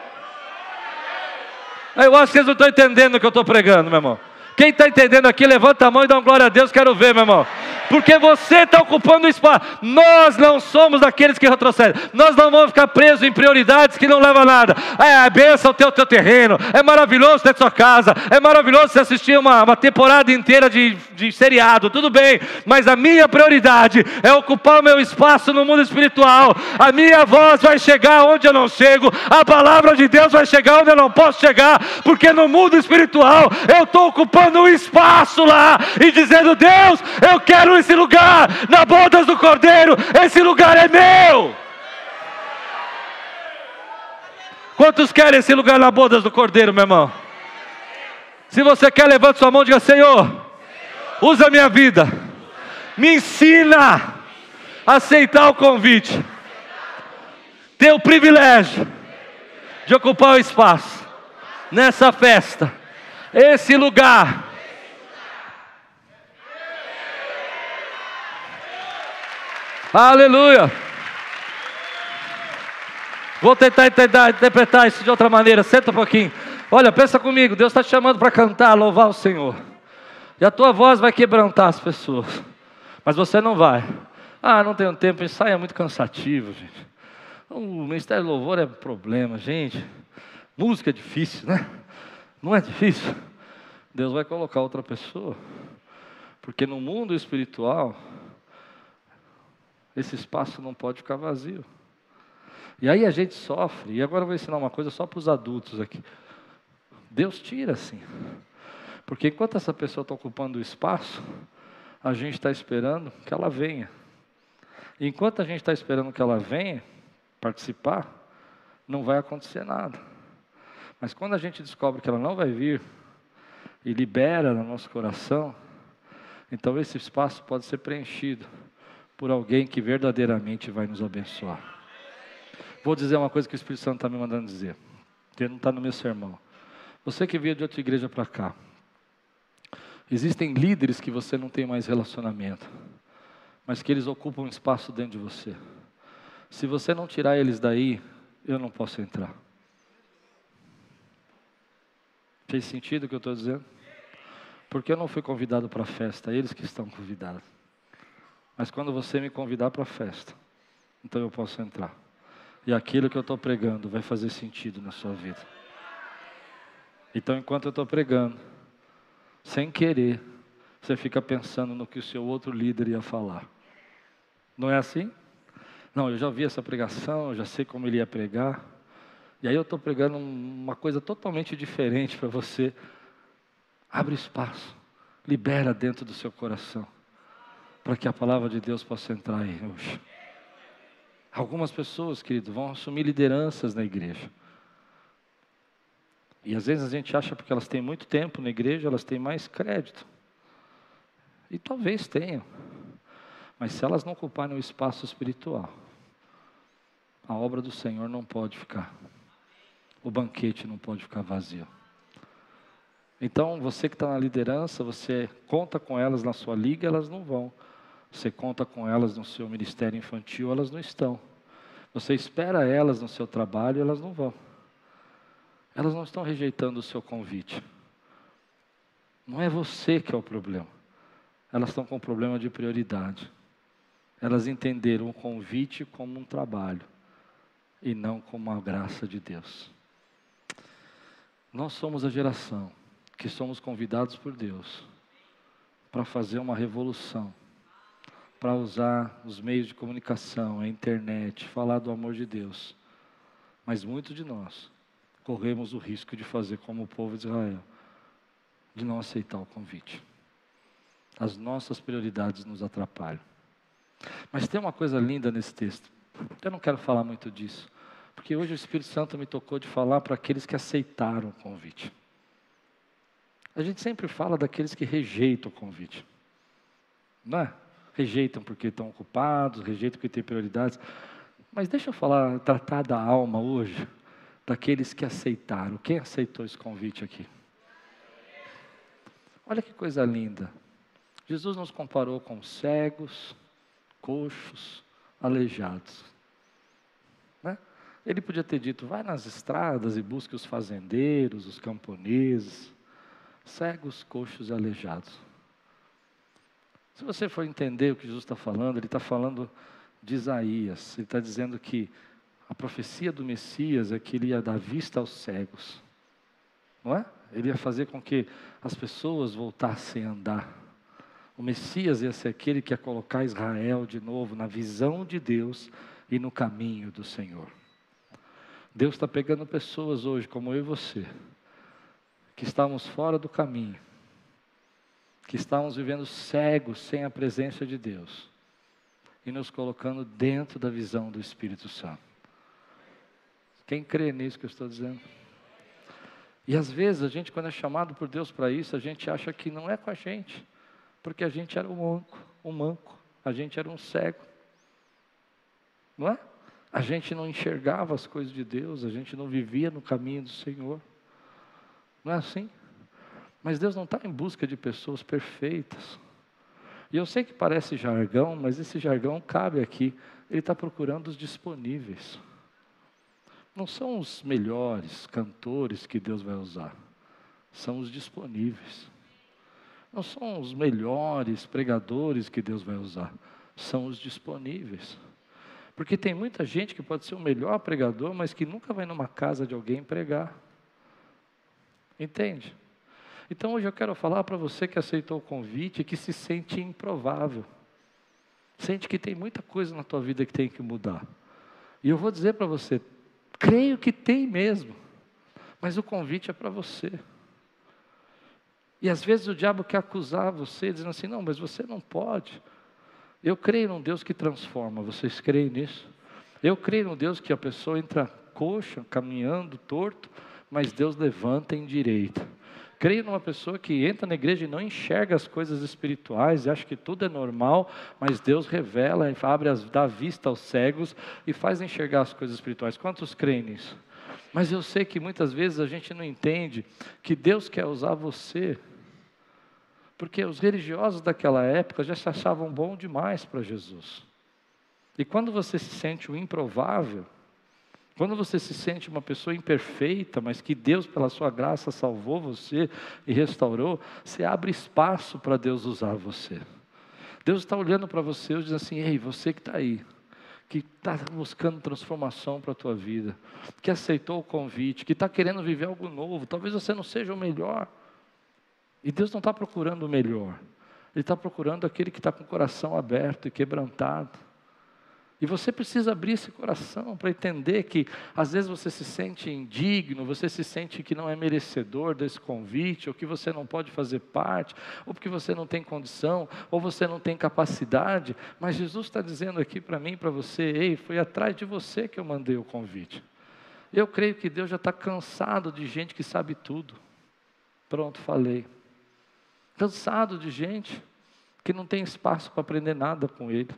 Eu acho que eles não estão entendendo o que eu estou pregando, meu irmão. Quem está entendendo aqui, levanta a mão e dá uma glória a Deus, quero ver, meu irmão. Porque você está ocupando o espaço. Nós não somos daqueles que retrocedem. Nós não vamos ficar presos em prioridades que não levam a nada. É a benção ter o teu terreno. É maravilhoso ter sua casa. É maravilhoso você assistir uma, uma temporada inteira de, de seriado. Tudo bem. Mas a minha prioridade é ocupar o meu espaço no mundo espiritual. A minha voz vai chegar onde eu não chego. A palavra de Deus vai chegar onde eu não posso chegar. Porque no mundo espiritual eu estou ocupando ocupando um espaço lá e dizendo: Deus, eu quero esse lugar na bodas do Cordeiro, esse lugar é meu. Quantos querem esse lugar na bodas do Cordeiro, meu irmão? Se você quer, levante sua mão e diga: Senhor, usa minha vida, me ensina a aceitar o convite, ter o privilégio de ocupar o espaço nessa festa esse lugar. Aleluia. Vou tentar, interpretar isso de outra maneira. Senta um pouquinho. Olha, pensa comigo. Deus está te chamando para cantar, louvar o Senhor. E a tua voz vai quebrantar as pessoas. Mas você não vai. Ah, não tenho tempo. Ensaio é muito cansativo, gente. O ministério de louvor é problema, gente. Música é difícil, né? Não é difícil? Deus vai colocar outra pessoa. Porque no mundo espiritual, esse espaço não pode ficar vazio. E aí a gente sofre. E agora eu vou ensinar uma coisa só para os adultos aqui. Deus tira assim. Porque enquanto essa pessoa está ocupando o espaço, a gente está esperando que ela venha. E enquanto a gente está esperando que ela venha participar, não vai acontecer nada. Mas quando a gente descobre que ela não vai vir e libera no nosso coração, então esse espaço pode ser preenchido por alguém que verdadeiramente vai nos abençoar. Vou dizer uma coisa que o Espírito Santo está me mandando dizer. Ele não está no meu sermão. Você que veio de outra igreja para cá, existem líderes que você não tem mais relacionamento, mas que eles ocupam um espaço dentro de você. Se você não tirar eles daí, eu não posso entrar. Fez sentido o que eu estou dizendo? Porque eu não fui convidado para a festa, eles que estão convidados. Mas quando você me convidar para a festa, então eu posso entrar. E aquilo que eu estou pregando vai fazer sentido na sua vida. Então, enquanto eu estou pregando, sem querer, você fica pensando no que o seu outro líder ia falar. Não é assim? Não, eu já vi essa pregação, eu já sei como ele ia pregar. E aí eu estou pregando uma coisa totalmente diferente para você. Abre espaço, libera dentro do seu coração, para que a palavra de Deus possa entrar aí hoje. Algumas pessoas, querido, vão assumir lideranças na igreja. E às vezes a gente acha porque elas têm muito tempo na igreja, elas têm mais crédito. E talvez tenham. Mas se elas não ocuparem o espaço espiritual, a obra do Senhor não pode ficar. O banquete não pode ficar vazio. Então, você que está na liderança, você conta com elas na sua liga, elas não vão. Você conta com elas no seu ministério infantil, elas não estão. Você espera elas no seu trabalho, elas não vão. Elas não estão rejeitando o seu convite. Não é você que é o problema. Elas estão com um problema de prioridade. Elas entenderam o convite como um trabalho e não como a graça de Deus. Nós somos a geração que somos convidados por Deus para fazer uma revolução, para usar os meios de comunicação, a internet, falar do amor de Deus. Mas muitos de nós corremos o risco de fazer como o povo de Israel, de não aceitar o convite. As nossas prioridades nos atrapalham. Mas tem uma coisa linda nesse texto. Eu não quero falar muito disso, porque hoje o Espírito Santo me tocou de falar para aqueles que aceitaram o convite. A gente sempre fala daqueles que rejeitam o convite. Não é? Rejeitam porque estão ocupados, rejeitam porque têm prioridades. Mas deixa eu falar, tratar da alma hoje, daqueles que aceitaram. Quem aceitou esse convite aqui? Olha que coisa linda. Jesus nos comparou com cegos, coxos, aleijados. Ele podia ter dito: vai nas estradas e busque os fazendeiros, os camponeses cegos, coxos e aleijados. Se você for entender o que Jesus está falando, ele está falando de Isaías. Ele está dizendo que a profecia do Messias é que ele ia dar vista aos cegos. Não é? Ele ia fazer com que as pessoas voltassem a andar. O Messias ia ser aquele que ia colocar Israel de novo na visão de Deus e no caminho do Senhor. Deus está pegando pessoas hoje, como eu e você, que estávamos fora do caminho, que estávamos vivendo cegos sem a presença de Deus e nos colocando dentro da visão do Espírito Santo. Quem crê nisso que eu estou dizendo? E às vezes a gente, quando é chamado por Deus para isso, a gente acha que não é com a gente, porque a gente era um manco, um manco, a gente era um cego, não é? A gente não enxergava as coisas de Deus, a gente não vivia no caminho do Senhor. Não é assim? Mas Deus não está em busca de pessoas perfeitas. E eu sei que parece jargão, mas esse jargão cabe aqui. Ele está procurando os disponíveis. Não são os melhores cantores que Deus vai usar, são os disponíveis. Não são os melhores pregadores que Deus vai usar, são os disponíveis. Porque tem muita gente que pode ser o melhor pregador, mas que nunca vai numa casa de alguém pregar. Entende? Então hoje eu quero falar para você que aceitou o convite que se sente improvável. Sente que tem muita coisa na tua vida que tem que mudar. E eu vou dizer para você, creio que tem mesmo. Mas o convite é para você. E às vezes o diabo quer acusar você, dizendo assim: não, mas você não pode. Eu creio num Deus que transforma, vocês creem nisso? Eu creio num Deus que a pessoa entra coxa, caminhando, torto, mas Deus levanta em direita. Creio numa pessoa que entra na igreja e não enxerga as coisas espirituais, e acha que tudo é normal, mas Deus revela, abre as, dá vista aos cegos e faz enxergar as coisas espirituais. Quantos creem nisso? Mas eu sei que muitas vezes a gente não entende que Deus quer usar você, porque os religiosos daquela época já se achavam bom demais para Jesus. E quando você se sente o improvável, quando você se sente uma pessoa imperfeita, mas que Deus, pela sua graça, salvou você e restaurou, você abre espaço para Deus usar você. Deus está olhando para você e diz assim: Ei, você que está aí, que está buscando transformação para a tua vida, que aceitou o convite, que está querendo viver algo novo, talvez você não seja o melhor. E Deus não está procurando o melhor, Ele está procurando aquele que está com o coração aberto e quebrantado e você precisa abrir esse coração para entender que às vezes você se sente indigno, você se sente que não é merecedor desse convite, ou que você não pode fazer parte, ou porque você não tem condição, ou você não tem capacidade. Mas Jesus está dizendo aqui para mim, para você, ei, foi atrás de você que eu mandei o convite. Eu creio que Deus já está cansado de gente que sabe tudo. Pronto, falei. Cansado de gente que não tem espaço para aprender nada com Ele.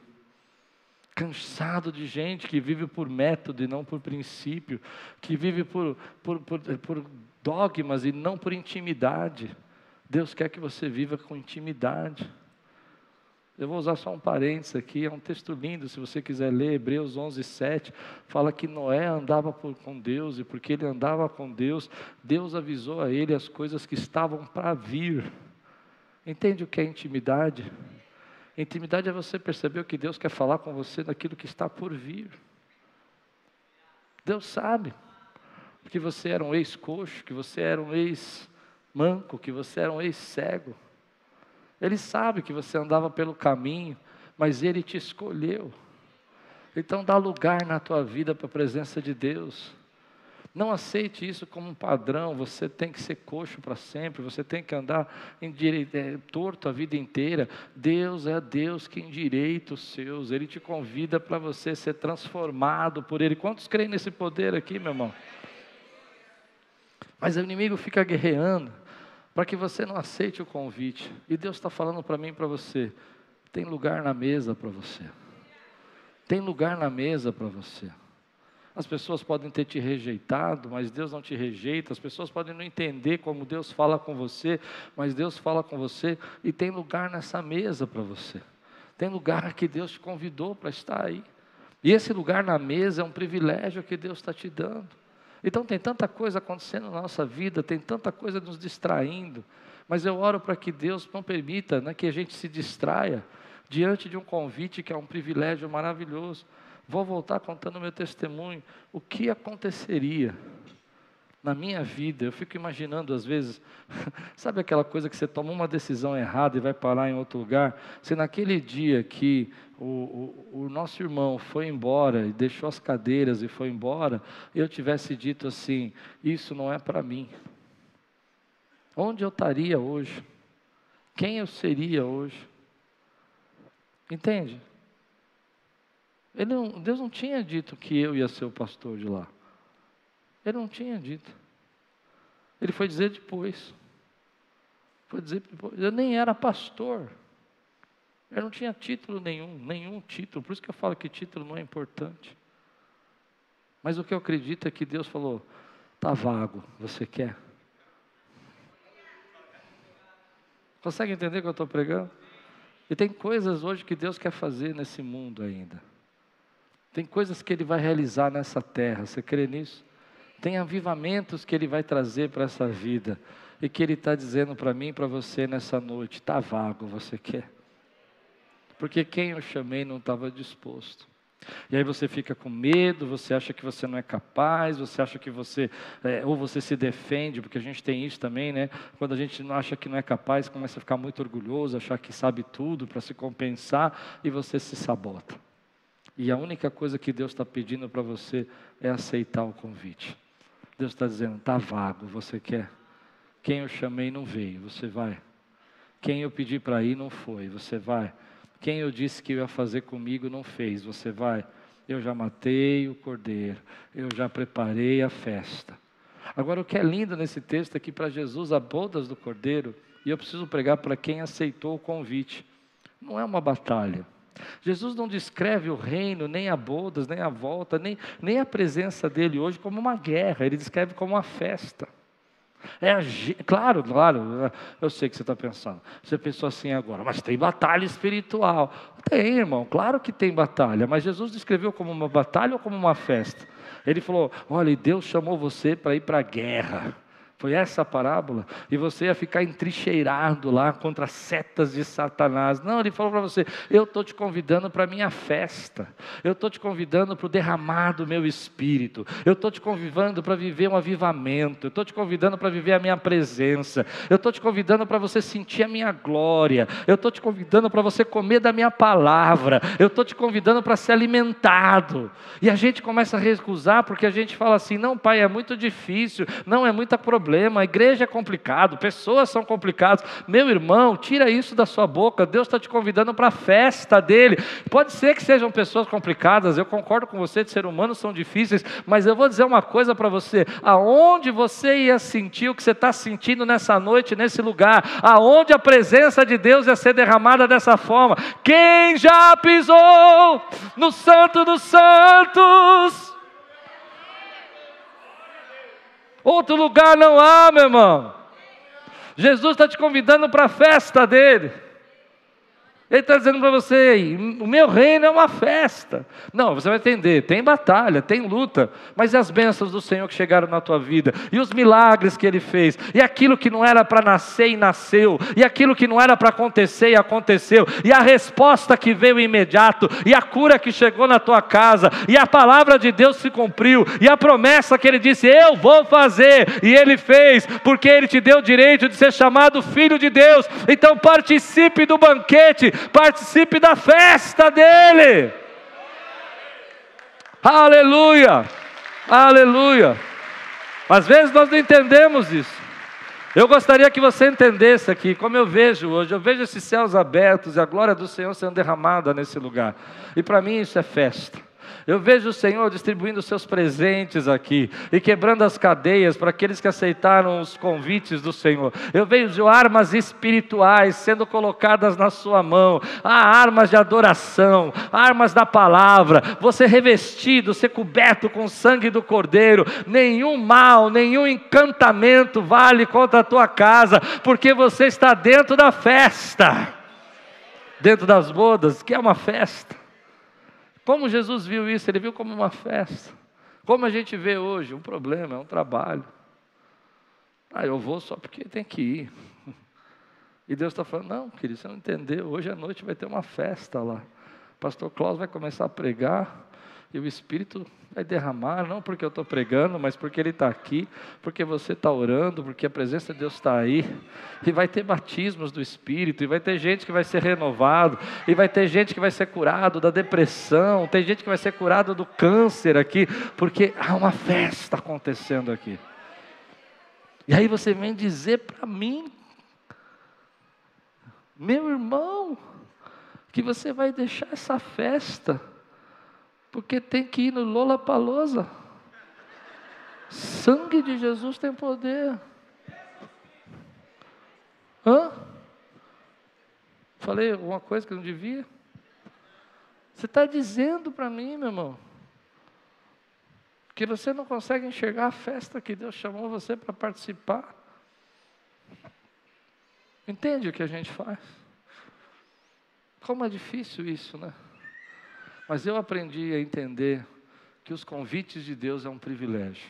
Cansado de gente que vive por método e não por princípio, que vive por, por, por, por dogmas e não por intimidade. Deus quer que você viva com intimidade. Eu vou usar só um parênteses aqui, é um texto lindo, se você quiser ler, Hebreus 11, 7, fala que Noé andava por, com Deus, e porque ele andava com Deus, Deus avisou a ele as coisas que estavam para vir. Entende o que é intimidade? Intimidade é você perceber o que Deus quer falar com você daquilo que está por vir. Deus sabe que você era um ex-coxo, que você era um ex-manco, que você era um ex-cego. Ele sabe que você andava pelo caminho, mas Ele te escolheu. Então dá lugar na tua vida para a presença de Deus. Não aceite isso como um padrão, você tem que ser coxo para sempre, você tem que andar direito, é, torto a vida inteira. Deus é Deus que endireita os seus, Ele te convida para você ser transformado por Ele. Quantos creem nesse poder aqui, meu irmão? Mas o inimigo fica guerreando para que você não aceite o convite. E Deus está falando para mim e para você: tem lugar na mesa para você. Tem lugar na mesa para você. As pessoas podem ter te rejeitado, mas Deus não te rejeita. As pessoas podem não entender como Deus fala com você, mas Deus fala com você e tem lugar nessa mesa para você. Tem lugar que Deus te convidou para estar aí. E esse lugar na mesa é um privilégio que Deus está te dando. Então tem tanta coisa acontecendo na nossa vida, tem tanta coisa nos distraindo, mas eu oro para que Deus não permita né, que a gente se distraia diante de um convite que é um privilégio maravilhoso. Vou voltar contando meu testemunho. O que aconteceria na minha vida? Eu fico imaginando às vezes, sabe aquela coisa que você toma uma decisão errada e vai parar em outro lugar? Se naquele dia que o, o, o nosso irmão foi embora e deixou as cadeiras e foi embora, eu tivesse dito assim: Isso não é para mim. Onde eu estaria hoje? Quem eu seria hoje? Entende? Não, Deus não tinha dito que eu ia ser o pastor de lá. Ele não tinha dito. Ele foi dizer depois. Foi dizer depois. Eu nem era pastor. Eu não tinha título nenhum, nenhum título. Por isso que eu falo que título não é importante. Mas o que eu acredito é que Deus falou: tá vago, você quer? Consegue entender o que eu estou pregando? E tem coisas hoje que Deus quer fazer nesse mundo ainda. Tem coisas que Ele vai realizar nessa terra, você crê nisso? Tem avivamentos que Ele vai trazer para essa vida e que Ele está dizendo para mim e para você nessa noite: está vago, você quer? Porque quem eu chamei não estava disposto. E aí você fica com medo, você acha que você não é capaz, você acha que você, é, ou você se defende, porque a gente tem isso também, né? Quando a gente não acha que não é capaz, começa a ficar muito orgulhoso, achar que sabe tudo para se compensar e você se sabota. E a única coisa que Deus está pedindo para você é aceitar o convite. Deus está dizendo: está vago, você quer? Quem eu chamei não veio, você vai. Quem eu pedi para ir não foi, você vai. Quem eu disse que ia fazer comigo não fez, você vai. Eu já matei o cordeiro, eu já preparei a festa. Agora, o que é lindo nesse texto é que para Jesus, a bodas do cordeiro, e eu preciso pregar para quem aceitou o convite, não é uma batalha. Jesus não descreve o reino, nem a bodas, nem a volta, nem, nem a presença dele hoje como uma guerra, ele descreve como uma festa. É, claro, claro, eu sei que você está pensando. Você pensou assim agora, mas tem batalha espiritual. Tem, irmão, claro que tem batalha, mas Jesus descreveu como uma batalha ou como uma festa? Ele falou: olha, Deus chamou você para ir para a guerra. Foi essa a parábola? E você ia ficar entrincheirado lá contra setas de Satanás. Não, ele falou para você: eu estou te convidando para a minha festa. Eu estou te convidando para o derramar do meu espírito. Eu estou te convidando para viver um avivamento. Eu estou te convidando para viver a minha presença. Eu estou te convidando para você sentir a minha glória. Eu estou te convidando para você comer da minha palavra. Eu estou te convidando para ser alimentado. E a gente começa a recusar porque a gente fala assim: não, pai, é muito difícil. Não, é muita problema problema, a igreja é complicado, pessoas são complicadas. Meu irmão, tira isso da sua boca. Deus está te convidando para a festa dele. Pode ser que sejam pessoas complicadas, eu concordo com você, de ser humanos são difíceis, mas eu vou dizer uma coisa para você: aonde você ia sentir o que você está sentindo nessa noite, nesse lugar, aonde a presença de Deus ia ser derramada dessa forma. Quem já pisou no Santo dos Santos? Outro lugar não há, meu irmão. Jesus está te convidando para a festa dele. Ele está dizendo para você: o meu reino é uma festa. Não, você vai entender: tem batalha, tem luta, mas e as bênçãos do Senhor que chegaram na tua vida, e os milagres que ele fez, e aquilo que não era para nascer e nasceu, e aquilo que não era para acontecer e aconteceu, e a resposta que veio imediato, e a cura que chegou na tua casa, e a palavra de Deus se cumpriu, e a promessa que ele disse: Eu vou fazer, e ele fez, porque ele te deu o direito de ser chamado filho de Deus. Então participe do banquete participe da festa dele. Aleluia, aleluia. Às vezes nós não entendemos isso. Eu gostaria que você entendesse aqui, como eu vejo hoje, eu vejo esses céus abertos e a glória do Senhor sendo derramada nesse lugar. E para mim isso é festa. Eu vejo o Senhor distribuindo seus presentes aqui e quebrando as cadeias para aqueles que aceitaram os convites do Senhor. Eu vejo armas espirituais sendo colocadas na sua mão, há armas de adoração, armas da palavra. Você revestido, ser coberto com o sangue do Cordeiro. Nenhum mal, nenhum encantamento vale contra a tua casa, porque você está dentro da festa, dentro das bodas, que é uma festa. Como Jesus viu isso? Ele viu como uma festa. Como a gente vê hoje, um problema, é um trabalho. Ah, eu vou só porque tem que ir. E Deus está falando, não, querido, você não entendeu. Hoje à noite vai ter uma festa lá. O pastor Klaus vai começar a pregar e o Espírito vai derramar, não porque eu estou pregando, mas porque Ele está aqui, porque você está orando, porque a presença de Deus está aí, e vai ter batismos do Espírito, e vai ter gente que vai ser renovado, e vai ter gente que vai ser curado da depressão, tem gente que vai ser curado do câncer aqui, porque há uma festa acontecendo aqui. E aí você vem dizer para mim, meu irmão, que você vai deixar essa festa porque tem que ir no Lola Palosa. Sangue de Jesus tem poder. Hã? Falei alguma coisa que não devia? Você está dizendo para mim, meu irmão, que você não consegue enxergar a festa que Deus chamou você para participar. Entende o que a gente faz? Como é difícil isso, né? Mas eu aprendi a entender que os convites de Deus é um privilégio.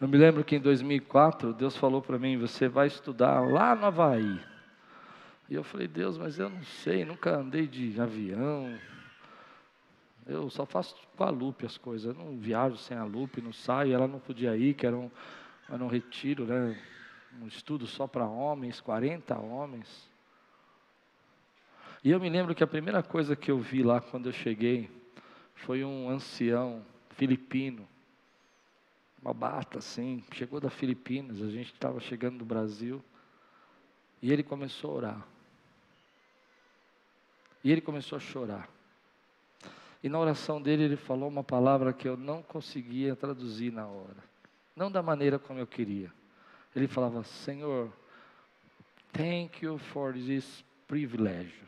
Eu me lembro que em 2004 Deus falou para mim: você vai estudar lá no Havaí. E eu falei: Deus, mas eu não sei, nunca andei de avião. Eu só faço com a Lupe as coisas. Eu não viajo sem a Lupe, não saio. Ela não podia ir, que era um, era um retiro, né? um estudo só para homens, 40 homens. E eu me lembro que a primeira coisa que eu vi lá quando eu cheguei foi um ancião filipino, uma bata assim, chegou da Filipinas, a gente estava chegando do Brasil, e ele começou a orar. E ele começou a chorar. E na oração dele ele falou uma palavra que eu não conseguia traduzir na hora, não da maneira como eu queria. Ele falava: Senhor, thank you for this privilege.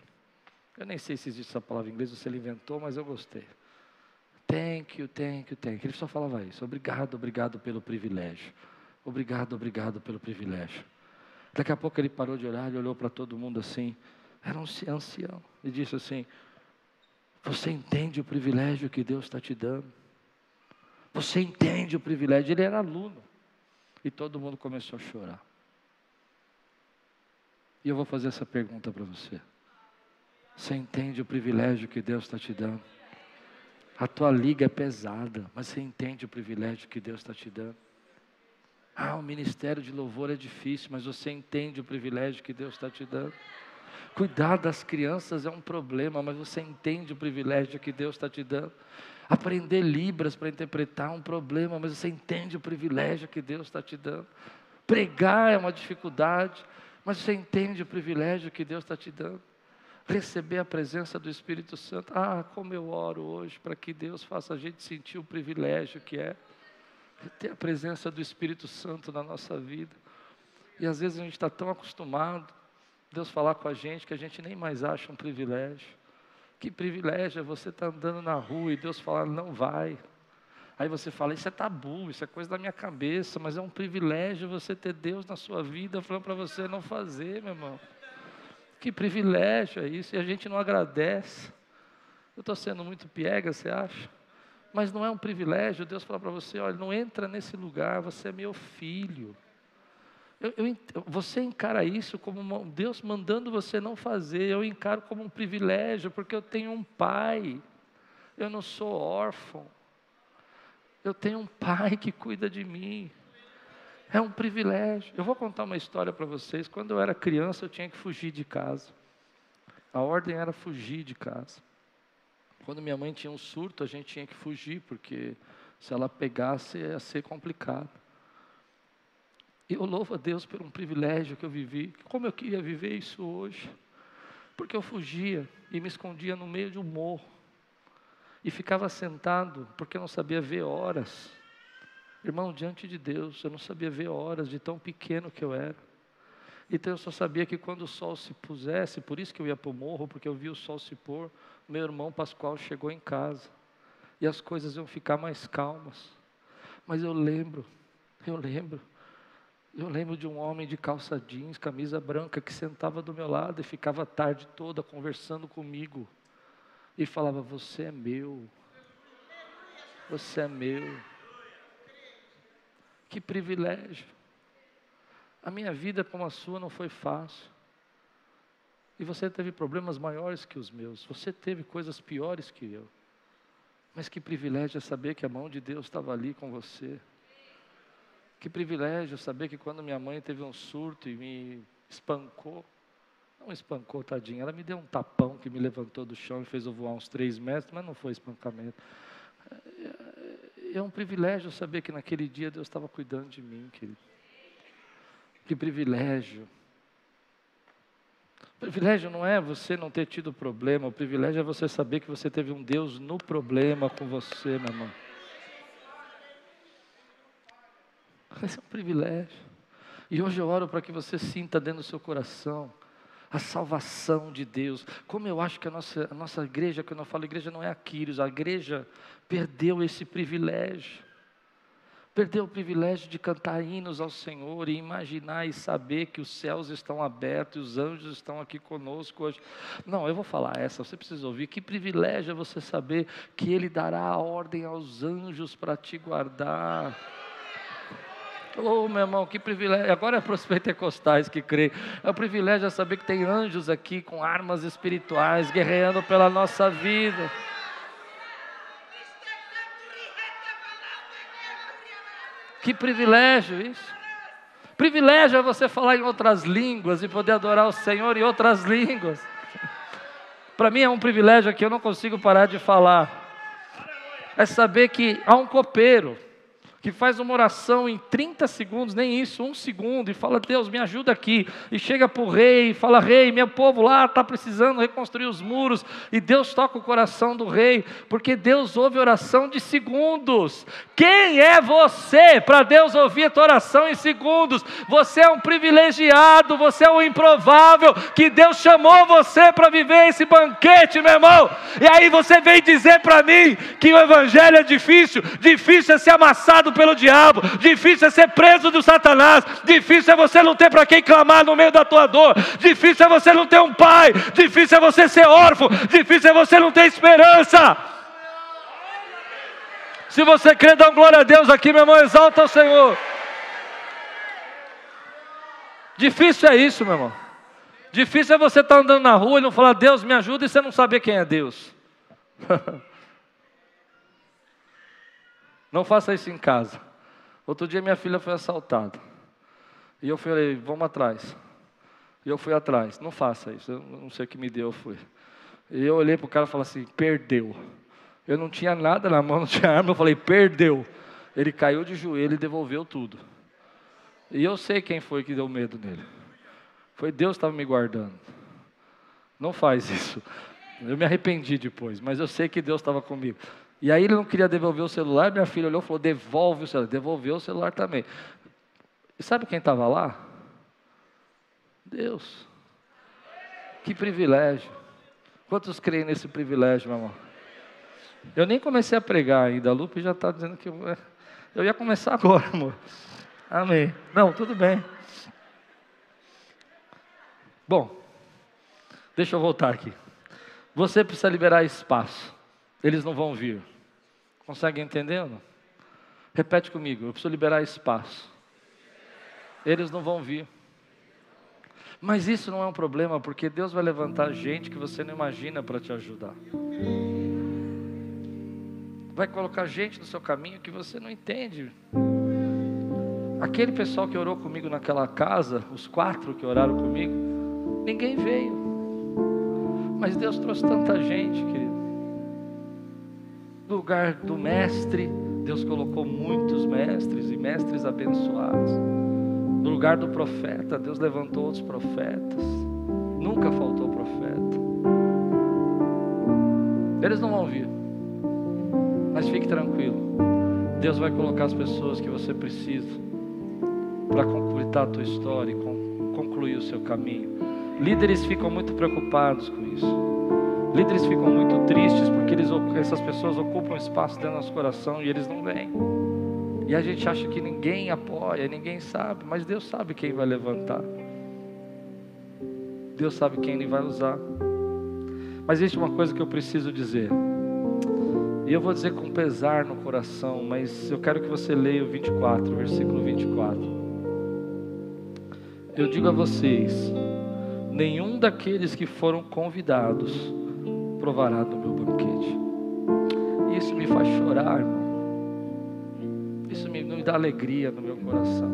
Eu nem sei se existe essa palavra em inglês, você inventou, mas eu gostei. Thank you, thank you, thank you. Ele só falava isso. Obrigado, obrigado pelo privilégio. Obrigado, obrigado pelo privilégio. Daqui a pouco ele parou de olhar, ele olhou para todo mundo assim. Era um ancião. E disse assim: Você entende o privilégio que Deus está te dando? Você entende o privilégio? Ele era aluno. E todo mundo começou a chorar. E eu vou fazer essa pergunta para você. Você entende o privilégio que Deus está te dando? A tua liga é pesada, mas você entende o privilégio que Deus está te dando? Ah, o ministério de louvor é difícil, mas você entende o privilégio que Deus está te dando? Cuidar das crianças é um problema, mas você entende o privilégio que Deus está te dando. Aprender Libras para interpretar é um problema, mas você entende o privilégio que Deus está te dando. Pregar é uma dificuldade, mas você entende o privilégio que Deus está te dando. Receber a presença do Espírito Santo. Ah, como eu oro hoje para que Deus faça a gente sentir o privilégio que é ter a presença do Espírito Santo na nossa vida. E às vezes a gente está tão acostumado Deus falar com a gente que a gente nem mais acha um privilégio. Que privilégio é você estar tá andando na rua e Deus falar, não vai. Aí você fala, isso é tabu, isso é coisa da minha cabeça, mas é um privilégio você ter Deus na sua vida falando para você não fazer, meu irmão. Que privilégio é isso, e a gente não agradece. Eu estou sendo muito piega, você acha? Mas não é um privilégio Deus falar para você, olha, não entra nesse lugar, você é meu filho. Eu, eu, você encara isso como uma, Deus mandando você não fazer, eu encaro como um privilégio, porque eu tenho um pai, eu não sou órfão, eu tenho um pai que cuida de mim, é um privilégio. Eu vou contar uma história para vocês. Quando eu era criança, eu tinha que fugir de casa, a ordem era fugir de casa. Quando minha mãe tinha um surto, a gente tinha que fugir, porque se ela pegasse ia ser complicado. Eu louvo a Deus por um privilégio que eu vivi. Como eu queria viver isso hoje. Porque eu fugia e me escondia no meio de um morro. E ficava sentado porque eu não sabia ver horas. Irmão, diante de Deus, eu não sabia ver horas de tão pequeno que eu era. Então eu só sabia que quando o sol se pusesse, por isso que eu ia para o morro, porque eu via o sol se pôr, meu irmão Pascoal chegou em casa. E as coisas iam ficar mais calmas. Mas eu lembro, eu lembro eu lembro de um homem de calça jeans, camisa branca, que sentava do meu lado e ficava a tarde toda conversando comigo. E falava: Você é meu. Você é meu. Que privilégio. A minha vida como a sua não foi fácil. E você teve problemas maiores que os meus. Você teve coisas piores que eu. Mas que privilégio é saber que a mão de Deus estava ali com você. Que privilégio saber que quando minha mãe teve um surto e me espancou, não espancou, tadinha, ela me deu um tapão que me levantou do chão e fez eu voar uns três metros, mas não foi espancamento. É, um privilégio saber que naquele dia Deus estava cuidando de mim, querido. Que privilégio. O privilégio não é você não ter tido problema, o privilégio é você saber que você teve um Deus no problema com você, meu irmão. Esse é um privilégio. E hoje eu oro para que você sinta dentro do seu coração a salvação de Deus. Como eu acho que a nossa, a nossa igreja, quando eu falo igreja, não é a Quírios, a igreja perdeu esse privilégio. Perdeu o privilégio de cantar hinos ao Senhor e imaginar e saber que os céus estão abertos e os anjos estão aqui conosco hoje. Não, eu vou falar essa, você precisa ouvir. Que privilégio é você saber que Ele dará a ordem aos anjos para te guardar. Oh, meu irmão, que privilégio. Agora é para os pentecostais que creem. É o privilégio saber que tem anjos aqui com armas espirituais guerreando pela nossa vida. Que privilégio isso. Privilégio é você falar em outras línguas e poder adorar o Senhor em outras línguas. Para mim é um privilégio que eu não consigo parar de falar. É saber que há um copeiro que faz uma oração em 30 segundos, nem isso, um segundo, e fala: Deus, me ajuda aqui. E chega para o rei e fala: Rei, meu povo lá está precisando reconstruir os muros. E Deus toca o coração do rei, porque Deus ouve oração de segundos. Quem é você para Deus ouvir a tua oração em segundos? Você é um privilegiado, você é um improvável, que Deus chamou você para viver esse banquete, meu irmão. E aí você vem dizer para mim que o evangelho é difícil, difícil é ser amassado pelo diabo, difícil é ser preso do Satanás, difícil é você não ter para quem clamar no meio da tua dor, difícil é você não ter um pai, difícil é você ser órfão, difícil é você não ter esperança. Se você crê, dá um glória a Deus aqui, meu irmão, exalta o Senhor. Difícil é isso, meu irmão. Difícil é você estar tá andando na rua e não falar, Deus me ajuda, e você não saber quem é Deus. Não faça isso em casa. Outro dia minha filha foi assaltada. E eu falei, vamos atrás. E eu fui atrás. Não faça isso. Eu não sei o que me deu, eu fui. E eu olhei para o cara e falei assim: perdeu. Eu não tinha nada na mão, não tinha arma. Eu falei: perdeu. Ele caiu de joelho e devolveu tudo. E eu sei quem foi que deu medo nele. Foi Deus que estava me guardando. Não faz isso. Eu me arrependi depois, mas eu sei que Deus estava comigo. E aí ele não queria devolver o celular, minha filha olhou e falou: devolve o celular. Devolveu o celular também. E sabe quem estava lá? Deus. Que privilégio. Quantos creem nesse privilégio, meu irmão? Eu nem comecei a pregar ainda. A Lupe já está dizendo que eu, é, eu ia começar agora, amor. Amém. Não, tudo bem. Bom, deixa eu voltar aqui. Você precisa liberar espaço. Eles não vão vir. Consegue não? Repete comigo. Eu preciso liberar espaço. Eles não vão vir. Mas isso não é um problema, porque Deus vai levantar gente que você não imagina para te ajudar. Vai colocar gente no seu caminho que você não entende. Aquele pessoal que orou comigo naquela casa, os quatro que oraram comigo, ninguém veio. Mas Deus trouxe tanta gente, querido. Lugar do mestre, Deus colocou muitos mestres e mestres abençoados. No lugar do profeta, Deus levantou outros profetas. Nunca faltou profeta. Eles não vão vir. Mas fique tranquilo. Deus vai colocar as pessoas que você precisa para completar a tua história e concluir o seu caminho. Líderes ficam muito preocupados com isso. Líderes ficam muito tristes porque eles, essas pessoas ocupam espaço dentro do nosso coração e eles não vêm. E a gente acha que ninguém apoia, ninguém sabe, mas Deus sabe quem vai levantar. Deus sabe quem Ele vai usar. Mas existe uma coisa que eu preciso dizer. E eu vou dizer com pesar no coração, mas eu quero que você leia o 24, versículo 24. Eu digo a vocês: nenhum daqueles que foram convidados provará do meu banquete. Isso me faz chorar, irmão me dá alegria no meu coração.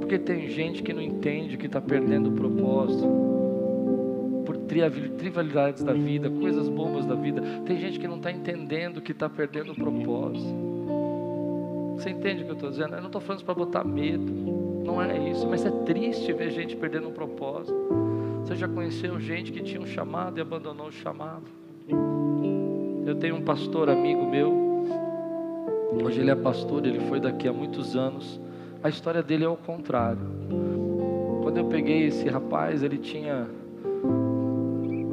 Porque tem gente que não entende que está perdendo o propósito. Por trivialidades da vida, coisas bobas da vida. Tem gente que não está entendendo que está perdendo o propósito. Você entende o que eu estou dizendo? Eu não estou falando isso para botar medo. Não é isso. Mas é triste ver gente perdendo o propósito. Você já conheceu gente que tinha um chamado e abandonou o chamado? Eu tenho um pastor amigo meu Hoje ele é pastor, ele foi daqui há muitos anos. A história dele é o contrário. Quando eu peguei esse rapaz, ele tinha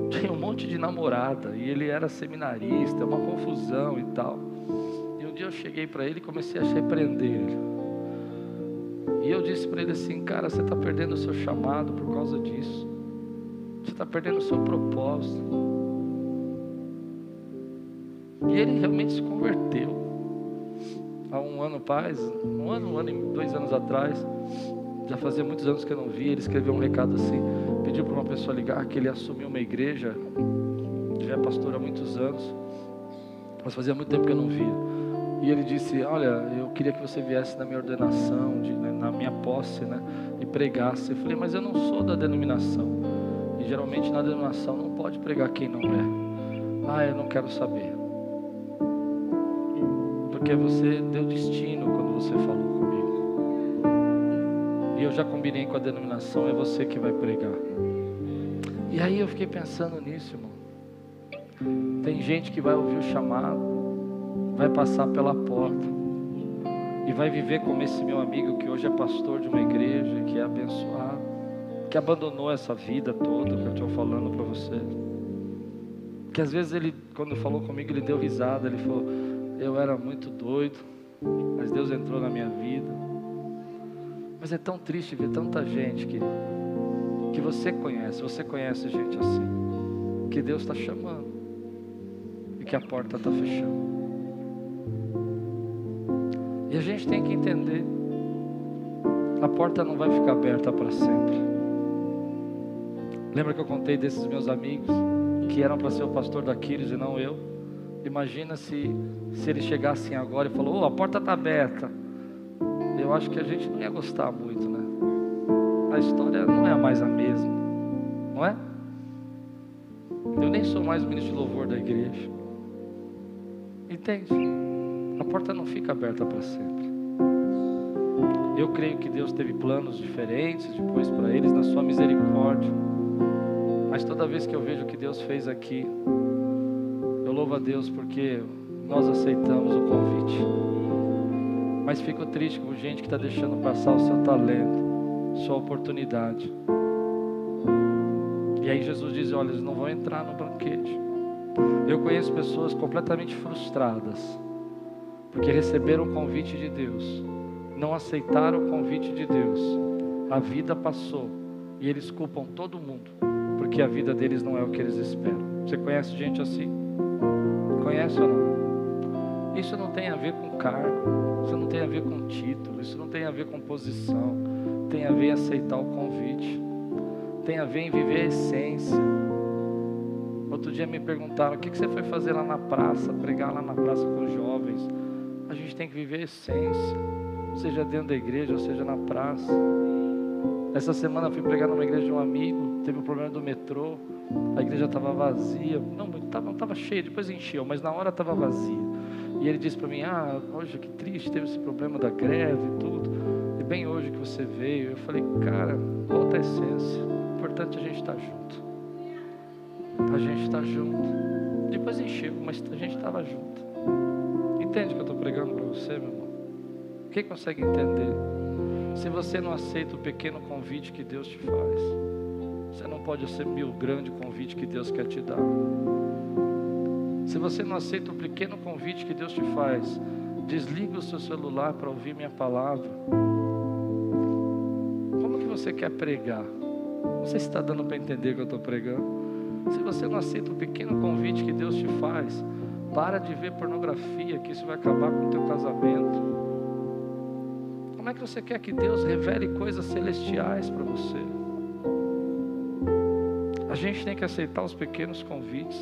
tinha um monte de namorada e ele era seminarista, uma confusão e tal. E um dia eu cheguei para ele e comecei a repreender ele. E eu disse para ele assim, cara, você está perdendo o seu chamado por causa disso. Você está perdendo o seu propósito. E ele realmente se converteu há um ano paz, um ano, um ano e dois anos atrás, já fazia muitos anos que eu não via, ele escreveu um recado assim, pediu para uma pessoa ligar que ele assumiu uma igreja, já é pastor há muitos anos, mas fazia muito tempo que eu não via. E ele disse, olha, eu queria que você viesse na minha ordenação, de, né, na minha posse, né, e pregasse. Eu falei, mas eu não sou da denominação. Geralmente na denominação não pode pregar quem não é. Ah, eu não quero saber porque você deu destino quando você falou comigo. E eu já combinei com a denominação, é você que vai pregar. E aí eu fiquei pensando nisso, irmão. Tem gente que vai ouvir o chamado, vai passar pela porta e vai viver como esse meu amigo que hoje é pastor de uma igreja, que é abençoado, que abandonou essa vida toda que eu estou falando para você. Que às vezes ele, quando falou comigo, ele deu risada, ele falou: eu era muito doido, mas Deus entrou na minha vida. Mas é tão triste ver tanta gente que, que você conhece, você conhece gente assim, que Deus está chamando e que a porta está fechando. E a gente tem que entender: a porta não vai ficar aberta para sempre. Lembra que eu contei desses meus amigos que eram para ser o pastor da Quiris e não eu? Imagina se, se eles chegassem agora e falou, oh, a porta está aberta. Eu acho que a gente não ia gostar muito, né? a história não é mais a mesma, não é? Eu nem sou mais ministro de louvor da igreja. Entende? A porta não fica aberta para sempre. Eu creio que Deus teve planos diferentes depois para eles na sua misericórdia. Mas toda vez que eu vejo o que Deus fez aqui, eu louvo a Deus porque nós aceitamos o convite. Mas fico triste com gente que está deixando passar o seu talento, sua oportunidade. E aí Jesus diz: Olha, eles não vão entrar no banquete. Eu conheço pessoas completamente frustradas, porque receberam o convite de Deus, não aceitaram o convite de Deus, a vida passou e eles culpam todo mundo, porque a vida deles não é o que eles esperam. Você conhece gente assim? Conhece ou não? Isso não tem a ver com cargo, isso não tem a ver com título, isso não tem a ver com posição, tem a ver em aceitar o convite tem a ver em viver a essência. Outro dia me perguntaram: o que você foi fazer lá na praça, pregar lá na praça com os jovens? A gente tem que viver a essência, seja dentro da igreja ou seja na praça. Essa semana fui pregar numa igreja de um amigo, teve um problema do metrô, a igreja estava vazia, não estava não cheia, depois encheu, mas na hora estava vazia. E ele disse para mim: Ah, hoje que triste, teve esse problema da greve e tudo. E bem hoje que você veio. Eu falei: Cara, volta a essência importante a gente estar tá junto. A gente estar tá junto. Depois encheu, mas a gente estava junto. Entende o que eu estou pregando para você, meu irmão? Quem consegue entender? Se você não aceita o pequeno convite que Deus te faz, você não pode assumir o grande convite que Deus quer te dar. Se você não aceita o pequeno convite que Deus te faz, desliga o seu celular para ouvir minha palavra. Como que você quer pregar? Se está dando para entender que eu estou pregando. Se você não aceita o pequeno convite que Deus te faz, para de ver pornografia, que isso vai acabar com o teu casamento. Que você quer que Deus revele coisas celestiais para você? A gente tem que aceitar os pequenos convites.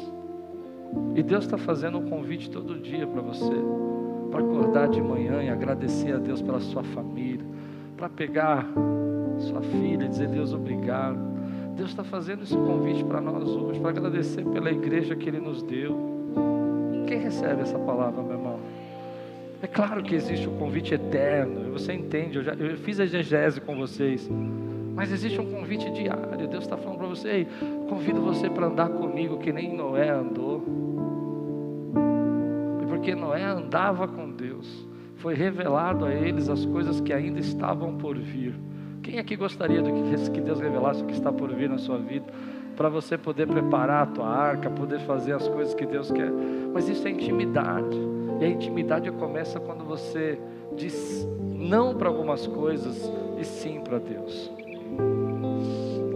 E Deus está fazendo um convite todo dia para você, para acordar de manhã e agradecer a Deus pela sua família, para pegar sua filha, dizer Deus obrigado. Deus está fazendo esse convite para nós hoje, para agradecer pela igreja que Ele nos deu. Quem recebe essa palavra, meu irmão? É claro que existe o um convite eterno, você entende, eu, já, eu fiz a exegese com vocês, mas existe um convite diário. Deus está falando para você, convido você para andar comigo que nem Noé andou. E porque Noé andava com Deus, foi revelado a eles as coisas que ainda estavam por vir. Quem aqui gostaria de que Deus revelasse o que está por vir na sua vida? Para você poder preparar a tua arca, poder fazer as coisas que Deus quer. Mas isso é intimidade. E a intimidade começa quando você diz não para algumas coisas e sim para Deus.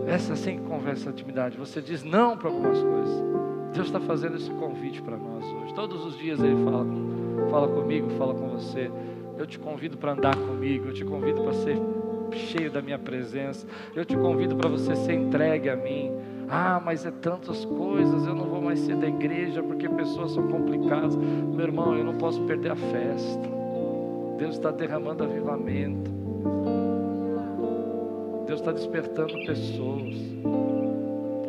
Essa assim que conversa a intimidade. Você diz não para algumas coisas. Deus está fazendo esse convite para nós hoje. Todos os dias Ele fala, fala comigo, fala com você. Eu te convido para andar comigo, eu te convido para ser cheio da minha presença. Eu te convido para você ser entregue a mim. Ah, mas é tantas coisas, eu não vou mais ser da igreja porque pessoas são complicadas. Meu irmão, eu não posso perder a festa. Deus está derramando avivamento. Deus está despertando pessoas.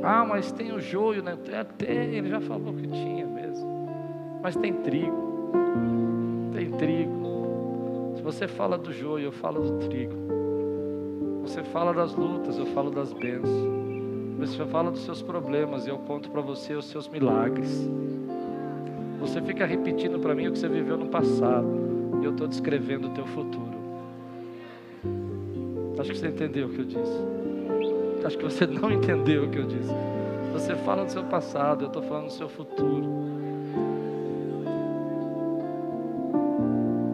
Ah, mas tem o joio, né? É, tem, ele já falou que tinha mesmo. Mas tem trigo. Tem trigo. Se você fala do joio, eu falo do trigo. Você fala das lutas, eu falo das bênçãos. Você fala dos seus problemas, e eu conto para você os seus milagres. Você fica repetindo para mim o que você viveu no passado, e eu estou descrevendo o teu futuro. Acho que você entendeu o que eu disse. Acho que você não entendeu o que eu disse. Você fala do seu passado, eu estou falando do seu futuro.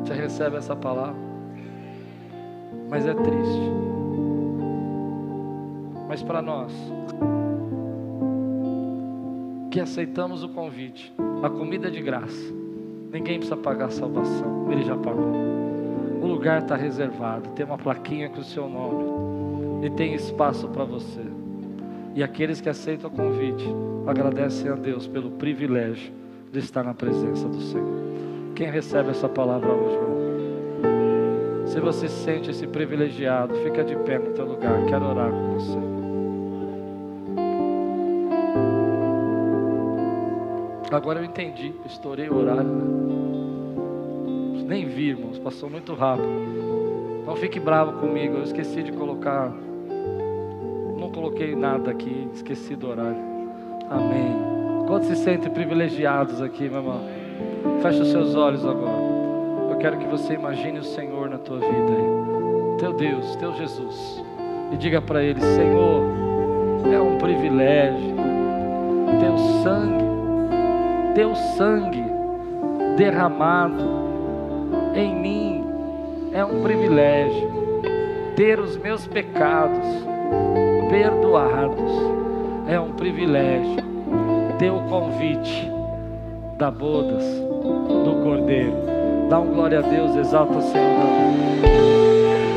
Você recebe essa palavra? Mas é triste. Mas para nós, que aceitamos o convite, a comida é de graça, ninguém precisa pagar a salvação, ele já pagou. O lugar está reservado, tem uma plaquinha com o seu nome, e tem espaço para você. E aqueles que aceitam o convite, agradecem a Deus pelo privilégio de estar na presença do Senhor. Quem recebe essa palavra hoje? Se você sente esse privilegiado, fica de pé no teu lugar. Quero orar com você. Agora eu entendi, estourei o horário. Né? Nem vi, irmãos, passou muito rápido. Não fique bravo comigo, eu esqueci de colocar. Não coloquei nada aqui, esqueci do horário. Amém. Quantos se sentem privilegiados aqui, meu irmão? Feche os seus olhos agora. Eu quero que você imagine o Senhor na tua vida, teu Deus, teu Jesus, e diga para Ele: Senhor, é um privilégio, teu sangue, teu sangue derramado em mim é um privilégio ter os meus pecados perdoados. É um privilégio ter o convite da bodas do Cordeiro. Dá um glória a Deus, exalta o Senhor.